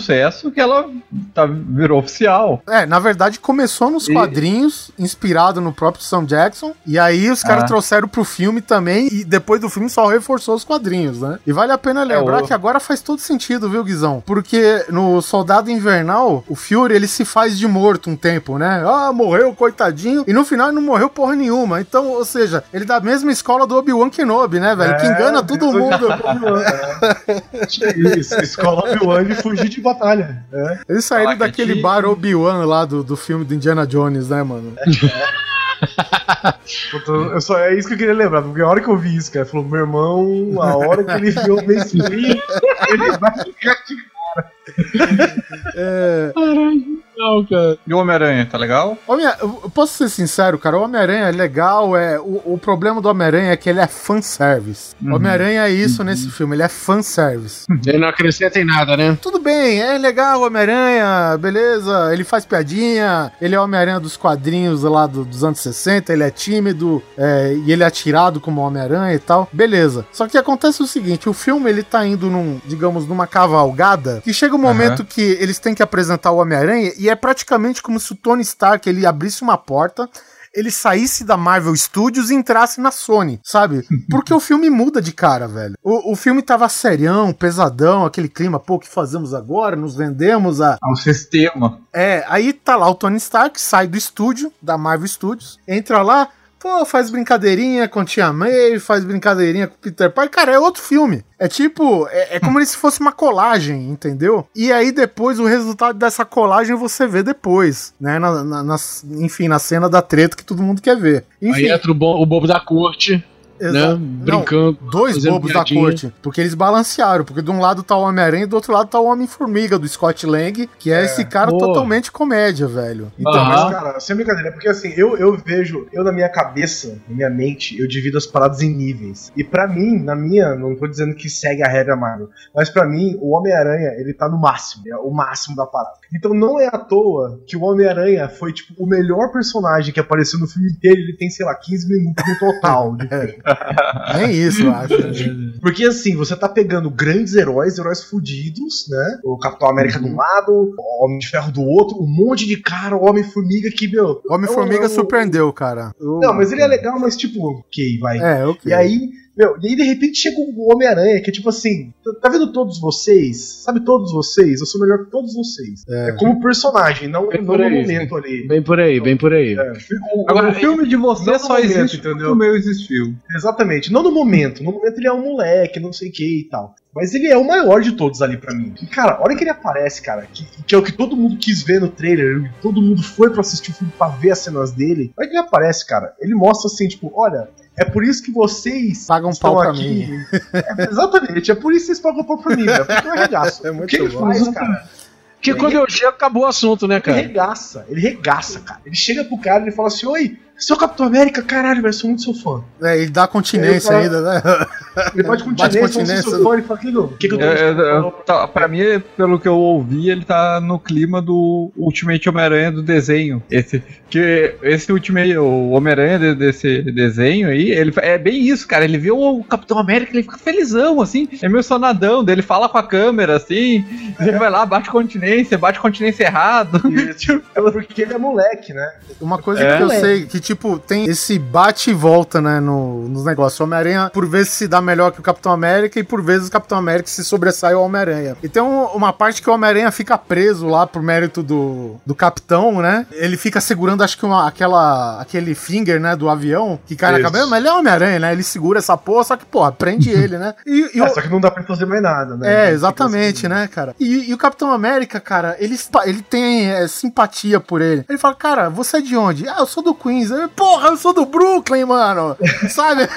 que ela tá, virou oficial. É, na verdade começou nos E- quadrinhos, inspirado no próprio Sam Jackson, e aí os caras Ah. trouxeram pro filme também, e depois do filme só reforçou os quadrinhos, né? E vale a pena lembrar o- que agora faz todo sentido, viu, Guizão? Porque no Soldado Invernal, o Fury, ele se faz de morto um tempo, né? Ah, morreu, coitadinho, e no final ele não morreu porra nenhuma. Então, ou seja, ele é da mesma escola do Obi-Wan Kenobi, né, velho? que É, engana todo mundo. Isso, escola Obi-Wan e fugir de batalha. É. Eles saíram que daquele bar Obi-Wan lá do, do filme do Indiana Jones, né, mano? Puta, Eu só, é isso que eu queria lembrar, porque a hora que eu vi isso, cara, falou, meu irmão, a hora que ele viu o Mace Windu, ele vai ficar de É, Não, cara. E o Homem-Aranha, tá legal? Homem, posso ser sincero, cara, o Homem-Aranha é legal, é, o, o problema do Homem-Aranha é que ele é fanservice. O Uhum. Homem-Aranha é isso nesse filme, ele é fanservice. Ele não acrescenta em nada, né? Tudo bem, é legal o Homem-Aranha, beleza, ele faz piadinha, ele é o Homem-Aranha dos quadrinhos lá do- dos anos 60, ele é tímido é, e ele é atirado como Homem-Aranha e tal, beleza. Só que acontece o seguinte, o filme ele tá indo num, digamos, numa cavalgada, que chega um momento que eles têm que apresentar o Homem-Aranha e é praticamente como se o Tony Stark ele abrisse uma porta ele saísse da Marvel Studios e entrasse na Sony, sabe? Porque o filme muda de cara, velho. O, o filme tava serião, pesadão, aquele clima, pô, o que fazemos agora? Nos vendemos a. Um sistema. É, aí tá lá o Tony Stark, sai do estúdio, da Marvel Studios, entra lá, pô, faz brincadeirinha com Tia May, faz brincadeirinha com Peter Parker. Cara, é outro filme. É tipo, é, é como se fosse uma colagem, entendeu? E aí depois o resultado dessa colagem você vê depois, né? Na, na- nas- enfim, na cena da treta que todo mundo quer ver. Enfim, Aí entra o, bo- o bobo da corte, exa- né? Não, Brincando. Dois fazendo bobos da piadinha. corte. Porque eles balancearam. Porque de um lado tá o Homem-Aranha e do outro lado tá o Homem-Formiga, do Scott Lang, que é, esse cara Pô. totalmente comédia, velho. Então. Mas, cara, sem brincadeira, porque assim, eu, eu vejo, eu na minha cabeça, na minha mente, eu divido as paradas em níveis. E pra mim, na minha, não tô dizendo que segue a regra Marvel, mas pra mim, o Homem-Aranha, ele tá no máximo, é o máximo da parada. Então não é à toa que o Homem-Aranha foi, tipo, o melhor personagem que apareceu no filme inteiro, ele tem, sei lá, 15 minutos no total. de filme. nem isso, eu acho. Porque assim, você tá pegando grandes heróis, heróis fudidos, né? O Capitão América de um lado, o Homem de Ferro do outro, um monte de cara, o Homem-Formiga que, meu. O Homem-Formiga é um- surpreendeu, cara. Eu- Não, mas ele é legal, mas tipo, ok, vai. É, ok. E aí, meu, e aí de repente chega o Homem-Aranha, que é tipo assim, tá- tá vendo todos vocês? Sabe todos vocês? Eu sou melhor que todos vocês. É. É, como personagem, não, É não por no aí. momento ali. Bem por aí, bem por aí. É, O, Agora, o filme de você não só momento, existe entendeu? porque o meu existiu. exatamente, não no momento. No momento ele é um moleque, não sei o que e tal. Mas ele é o maior de todos ali pra mim. E, cara, a hora que ele aparece, cara, que, que é o que todo mundo quis ver no trailer, todo mundo foi pra assistir o filme pra ver as cenas dele. A hora que ele aparece, cara, ele mostra assim, tipo, olha, é por isso que vocês Pagam estão pau pra aqui. É, exatamente, é por isso que vocês pagam pau pra mim, velho. Porque eu arregaço. É o muito que ele bom. faz, cara? Porque quando eu chego, acabou o assunto, né, Ele cara? regaça, ele regaça, cara. Ele chega pro cara e ele fala assim: Oi, seu Capitão América, caralho, velho, sou muito seu fã. É, ele dá continência ainda, né? Ele Bate continência, sou continência. seu fã, ele fala: que, que, que, eu tô É, é, é, tá, pra mim, pelo que eu ouvi, ele tá no clima do Ultimate Homem-Aranha do desenho. Esse, que esse Ultimate, o Homem-Aranha de- desse desenho aí, ele é bem isso, cara. Ele vê o Capitão América, ele fica felizão, assim, emocionadão. Daí ele fala com a câmera, assim, ele vai lá, bate continência, bate continência errado. Isso. É porque ele é moleque, né? Uma coisa É. que eu sei, que tipo, tem esse bate e volta, né, no, nos negócios. O Homem-Aranha, por vezes, se dá melhor que o Capitão América e por vezes o Capitão América se sobressai ao Homem-Aranha. E tem um- uma parte que o Homem-Aranha fica preso lá por mérito do, do Capitão, né? Ele fica segurando, acho que uma, aquela, aquele finger, né, do avião que cai na cabeça, mas ele é Homem-Aranha, né? Ele segura essa porra, só que, porra, prende ele, né? E, e É, o- só que não dá pra fazer mais nada, né? é, exatamente, né, cara? E, e o Capitão América, cara, ele, ele tem é, simpatia por ele. Ele fala, cara, você é de onde? Ah, eu sou do Queens. Porra, eu sou do Brooklyn, mano. Sabe?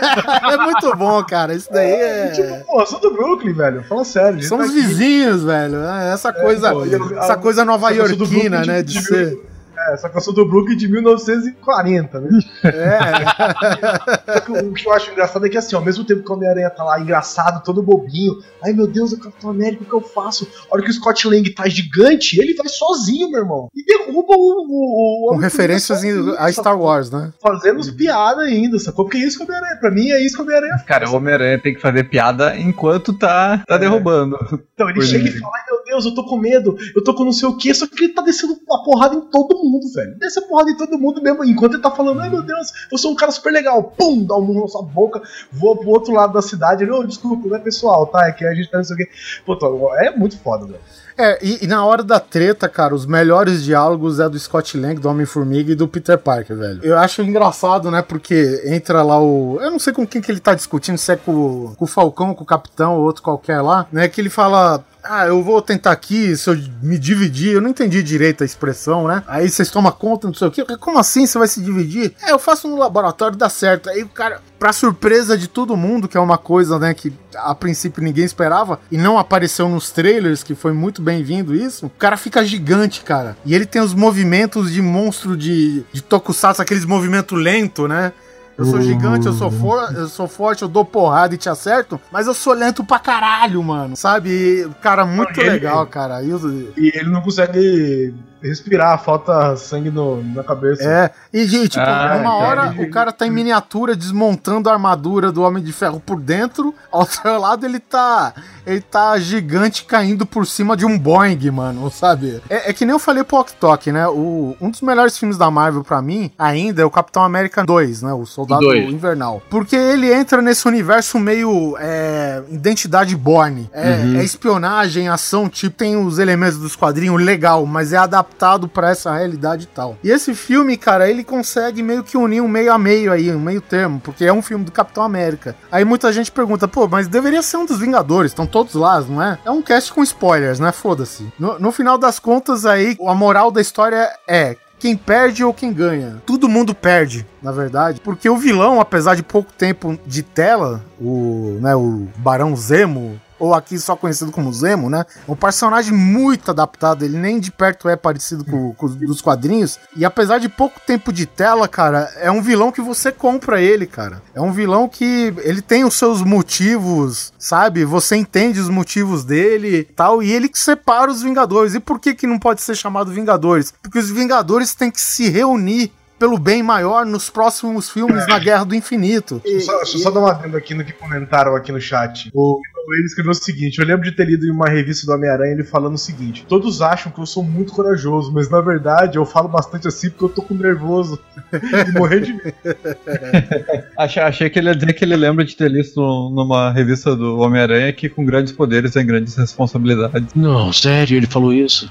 é muito bom, cara. Isso daí É, é. tipo, pô, eu sou do Brooklyn, velho. Fala sério. Somos tá vizinhos, velho. É, Essa coisa, pô, e eu- essa a- coisa nova-iorquina, Brooklyn né? De de ser. mil- É, só que eu sou do Brooklyn de 1940, né? É, o que eu acho engraçado é que assim, ao mesmo tempo que o Homem-Aranha tá lá engraçado, todo bobinho, ai meu Deus, o Capitão América, o que eu faço? A hora que o Scott Lang tá gigante, ele vai sozinho, meu irmão. E derruba o. o, o com referências sozinho, a Star Wars, né? Fazendo os piadas ainda, sacou? Porque é isso que o Homem-Aranha, pra mim é isso que o Homem-Aranha faz. Cara, o Homem-Aranha tem que fazer piada enquanto tá, tá É. derrubando. Então ele chega é. e fala, ai meu Deus, eu tô com medo, eu tô com não sei o que, só que ele tá descendo uma porrada em todo mundo, velho. Desce a porrada em todo mundo mesmo, enquanto ele tá falando, ai meu Deus, eu sou um cara super legal. Pum, pum, dá um murro na sua boca, voa pro outro lado da cidade. Ele, ô, desculpa, não é pessoal, tá? É que a gente tá não sei o quê. Puta, é muito foda, velho. É, e, e, na hora da treta, cara, os melhores diálogos é do Scott Lang, do Homem-Formiga e do Peter Parker, velho. Eu acho engraçado, né? Porque entra lá o. Eu não sei com quem que ele tá discutindo, se é com, com o Falcão, com o Capitão ou outro qualquer lá, né? Que ele fala ah, eu vou tentar aqui, se eu me dividir, eu não entendi direito a expressão, né? Aí vocês tomam conta, não sei o quê. Como assim você vai se dividir? É, eu faço no laboratório, dá certo. Aí o cara, pra surpresa de todo mundo, que é uma coisa, né, que a princípio ninguém esperava, e não apareceu nos trailers, que foi muito bem-vindo isso, o cara fica gigante, cara. E ele tem os movimentos de monstro de, de tokusatsu, aqueles movimentos lentos, né? Eu sou gigante, eu sou, for, eu sou forte, eu dou porrada e te acerto, mas eu sou lento pra caralho, mano. Sabe? Cara, muito ele, legal, cara. E, e ele não consegue respirar, falta sangue no, na cabeça. É, e gente, tipo, ah, uma hora o cara tá em miniatura desmontando a armadura do Homem de Ferro por dentro, ao outro lado ele tá ele tá gigante caindo por cima de um Boeing, mano, sabe? É, é que nem eu falei pro Ok né? O, um dos melhores filmes da Marvel para mim ainda é o Capitão América 2, né? O Soldado dois. Invernal. Porque ele entra nesse universo meio é, identidade Borne. É, uhum. é espionagem, ação, tipo, tem os elementos dos quadrinhos legal, mas é adaptado para essa realidade e tal. E esse filme, cara, ele consegue meio que unir um meio a meio aí, um meio termo, porque é um filme do Capitão América. Aí muita gente pergunta, pô, mas deveria ser um dos Vingadores, estão todos lá, não é? É um cast com spoilers, né? Foda-se. No, no final das contas, aí, a moral da história é quem perde ou quem ganha. Todo mundo perde, na verdade, porque o vilão, apesar de pouco tempo de tela, o, né, o Barão Zemo, ou aqui só conhecido como Zemo, né? Um personagem muito adaptado, ele nem de perto é parecido com, com os dos quadrinhos. E apesar de pouco tempo de tela, cara, é um vilão que você compra ele, cara. É um vilão que ele tem os seus motivos, sabe? Você entende os motivos dele tal, e ele que separa os Vingadores. E por que que não pode ser chamado Vingadores? Porque os Vingadores têm que se reunir pelo bem maior nos próximos filmes na Guerra do Infinito. Deixa eu só, deixa eu só dar uma adendo aqui no que comentaram aqui no chat. O ele escreveu o seguinte: Eu lembro de ter lido em uma revista do Homem-Aranha ele falando o seguinte: Todos acham que eu sou muito corajoso, mas na verdade eu falo bastante assim porque eu tô com nervoso e morrer de medo. achei, achei que ele ia dizer que ele lembra de ter lido numa revista do Homem-Aranha que com grandes poderes vem grandes responsabilidades. Não, sério, ele falou isso?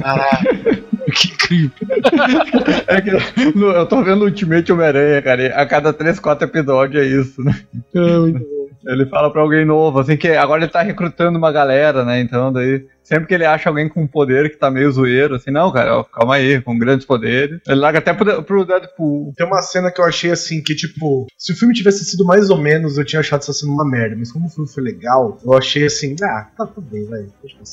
Caraca. Que incrível. É que eu tô vendo Ultimate Homem-Aranha, cara. A cada 3, 4 episódios é isso, né? É, muito bom. Ele fala pra alguém novo, assim, que agora ele tá recrutando uma galera, né? Então, daí, sempre que ele acha alguém com poder que tá meio zoeiro, assim, não, cara, ó, calma aí, com grandes poderes. Ele larga até pro, pro Deadpool. Tem uma cena que eu achei assim, que tipo, se o filme tivesse sido mais ou menos, eu tinha achado essa cena uma merda, mas como o filme foi legal, eu achei assim, ah, tá tudo bem, vai.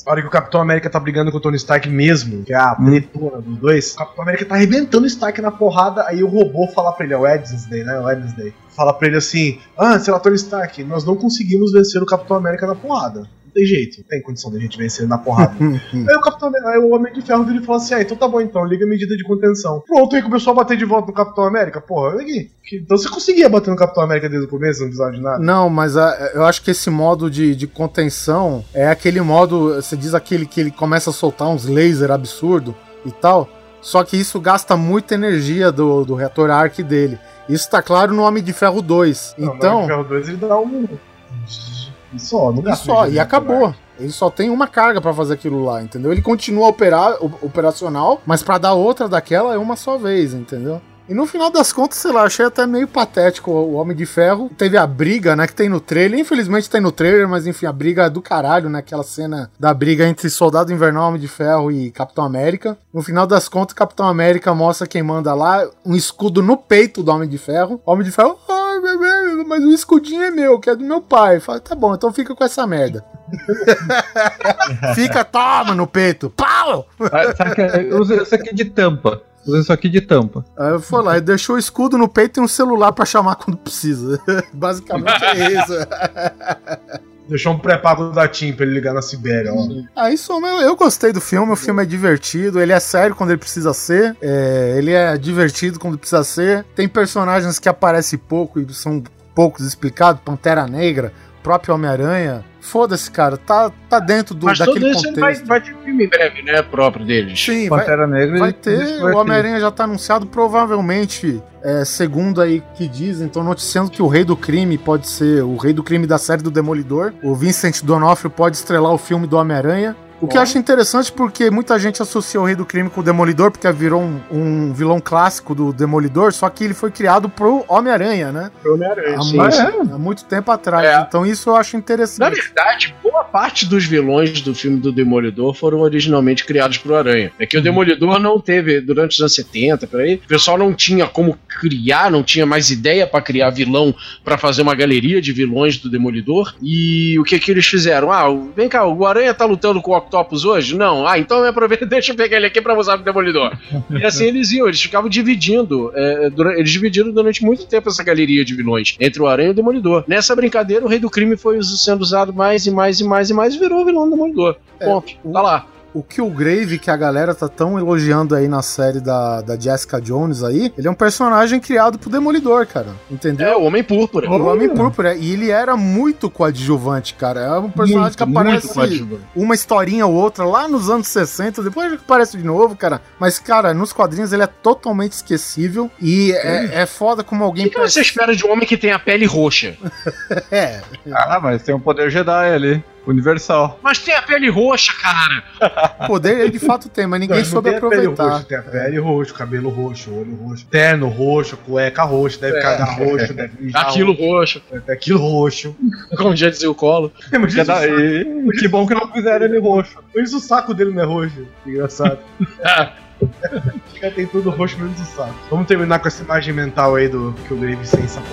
A hora que o Capitão América tá brigando com o Tony Stark mesmo, que é a tretona dos dois, o Capitão América tá arrebentando o Stark na porrada, aí o robô fala pra ele, é o Wednesday, né? O Wednesday fala pra ele assim: Ah, sei lá, Tony Stark, nós não conseguimos vencer o Capitão América na porrada. Tem jeito, não tem condição da gente vencer na porrada. aí o Capitão aí o Homem de Ferro vira e fala assim: Ah, então tá bom então, liga a medida de contenção. Pronto, aí começou a bater de volta no Capitão América. Porra, aqui. Então você conseguia bater no Capitão América desde o começo, não precisava de nada? Não, mas a, eu acho que esse modo de, de contenção é aquele modo, você diz aquele que ele começa a soltar uns laser absurdo e tal. Só que isso gasta muita energia do, do reator arc dele. Isso tá claro no Homem de Ferro 2. Não, então, no Homem de Ferro 2 ele dá um. E só, não e só, e acabou. Ele só tem uma carga para fazer aquilo lá, entendeu? Ele continua operar, operacional, mas para dar outra daquela é uma só vez, entendeu? E no final das contas, sei lá, achei até meio patético o Homem de Ferro. Teve a briga, né, que tem no trailer. Infelizmente tem no trailer, mas enfim, a briga é do caralho, né? Aquela cena da briga entre Soldado Invernal, Homem de Ferro e Capitão América. No final das contas, Capitão América mostra quem manda lá, um escudo no peito do Homem de Ferro. O Homem de Ferro, bebê, mas o escudinho é meu, que é do meu pai. Fala, tá bom, então fica com essa merda. fica, toma no peito. Pau! Saca, usa isso aqui de tampa. Usa isso aqui de tampa. Aí eu fui lá deixou o escudo no peito e um celular para chamar quando precisa. Basicamente é isso. Deixou um pré-pago da TIM pra ele ligar na Sibéria, ó. Ah, isso eu, eu gostei do filme, o filme é divertido, ele é sério quando ele precisa ser, é, ele é divertido quando precisa ser. Tem personagens que aparecem pouco e são poucos explicados, Pantera Negra, próprio Homem-Aranha. Foda-se, cara, tá, tá dentro do, Mas daquele contexto. vai, vai ter filme em breve, né? Próprio deles. Sim, vai, Pantera Negra. vai ter. vai O Homem-Aranha já tá anunciado, provavelmente, é, segundo aí que dizem, estão noticiando que o Rei do Crime pode ser o Rei do Crime da série do Demolidor. O Vincent D'Onofrio pode estrelar o filme do Homem-Aranha. O que eu acho interessante porque muita gente associa o Rei do Crime com o Demolidor, porque virou um, um vilão clássico do Demolidor, só que ele foi criado pro Homem-Aranha, né? Pro Homem-Aranha. Há, sim. muito, é? há muito tempo atrás. É. Então isso eu acho Na interessante. verdade, boa parte dos vilões do filme do Demolidor foram originalmente criados pro Aranha. É que o Demolidor não teve, durante os anos 70, por aí, o pessoal não tinha como criar, não tinha mais ideia pra criar vilão pra fazer uma galeria de vilões do Demolidor. E o que que eles fizeram? Ah, vem cá, o Aranha tá lutando com o Octopus hoje? Não. Ah, então me aproveita, deixa eu pegar ele aqui pra usar pro Demolidor. E assim eles iam, eles ficavam dividindo. é, dura- eles dividiram durante muito tempo essa galeria de vilões entre o Aranha e o Demolidor. Nessa brincadeira, o Rei do Crime foi sendo usado mais e mais e mais e mais e virou o vilão do Demolidor. É, Ponto. Tá lá. O Killgrave, que a galera tá tão elogiando aí na série da, da Jessica Jones aí, ele é um personagem criado pro Demolidor, cara. Entendeu? É, o Homem Púrpura. O Homem Púrpura. E ele era muito coadjuvante, cara. É um personagem que aparece uma historinha ou outra lá nos anos 60, depois ele aparece de novo, cara. Mas, cara, nos quadrinhos ele é totalmente esquecível. E é, é foda como O alguém. que, que você espera de um homem que tem a pele roxa? É, Ah, mas tem um poder Jedi ali. Universal. Mas tem a pele roxa, cara! poder ele de fato tem, mas ninguém Não, soube tem a pele aproveitar. roxa, tem a pele roxa, cabelo roxo, olho roxo, terno roxo, cueca roxo, deve cagar roxo, deve mijar Aquilo roxo, roxo, deve ter aquilo roxo. como já dizia o Colo. Cada- saco- e- Que bom que não fizeram ele roxo. imagina se o saco dele não é roxo. Que Engraçado. Caras tem tudo roxo menos o saco. Vamos terminar com essa imagem mental aí do que o Grave sem sapo.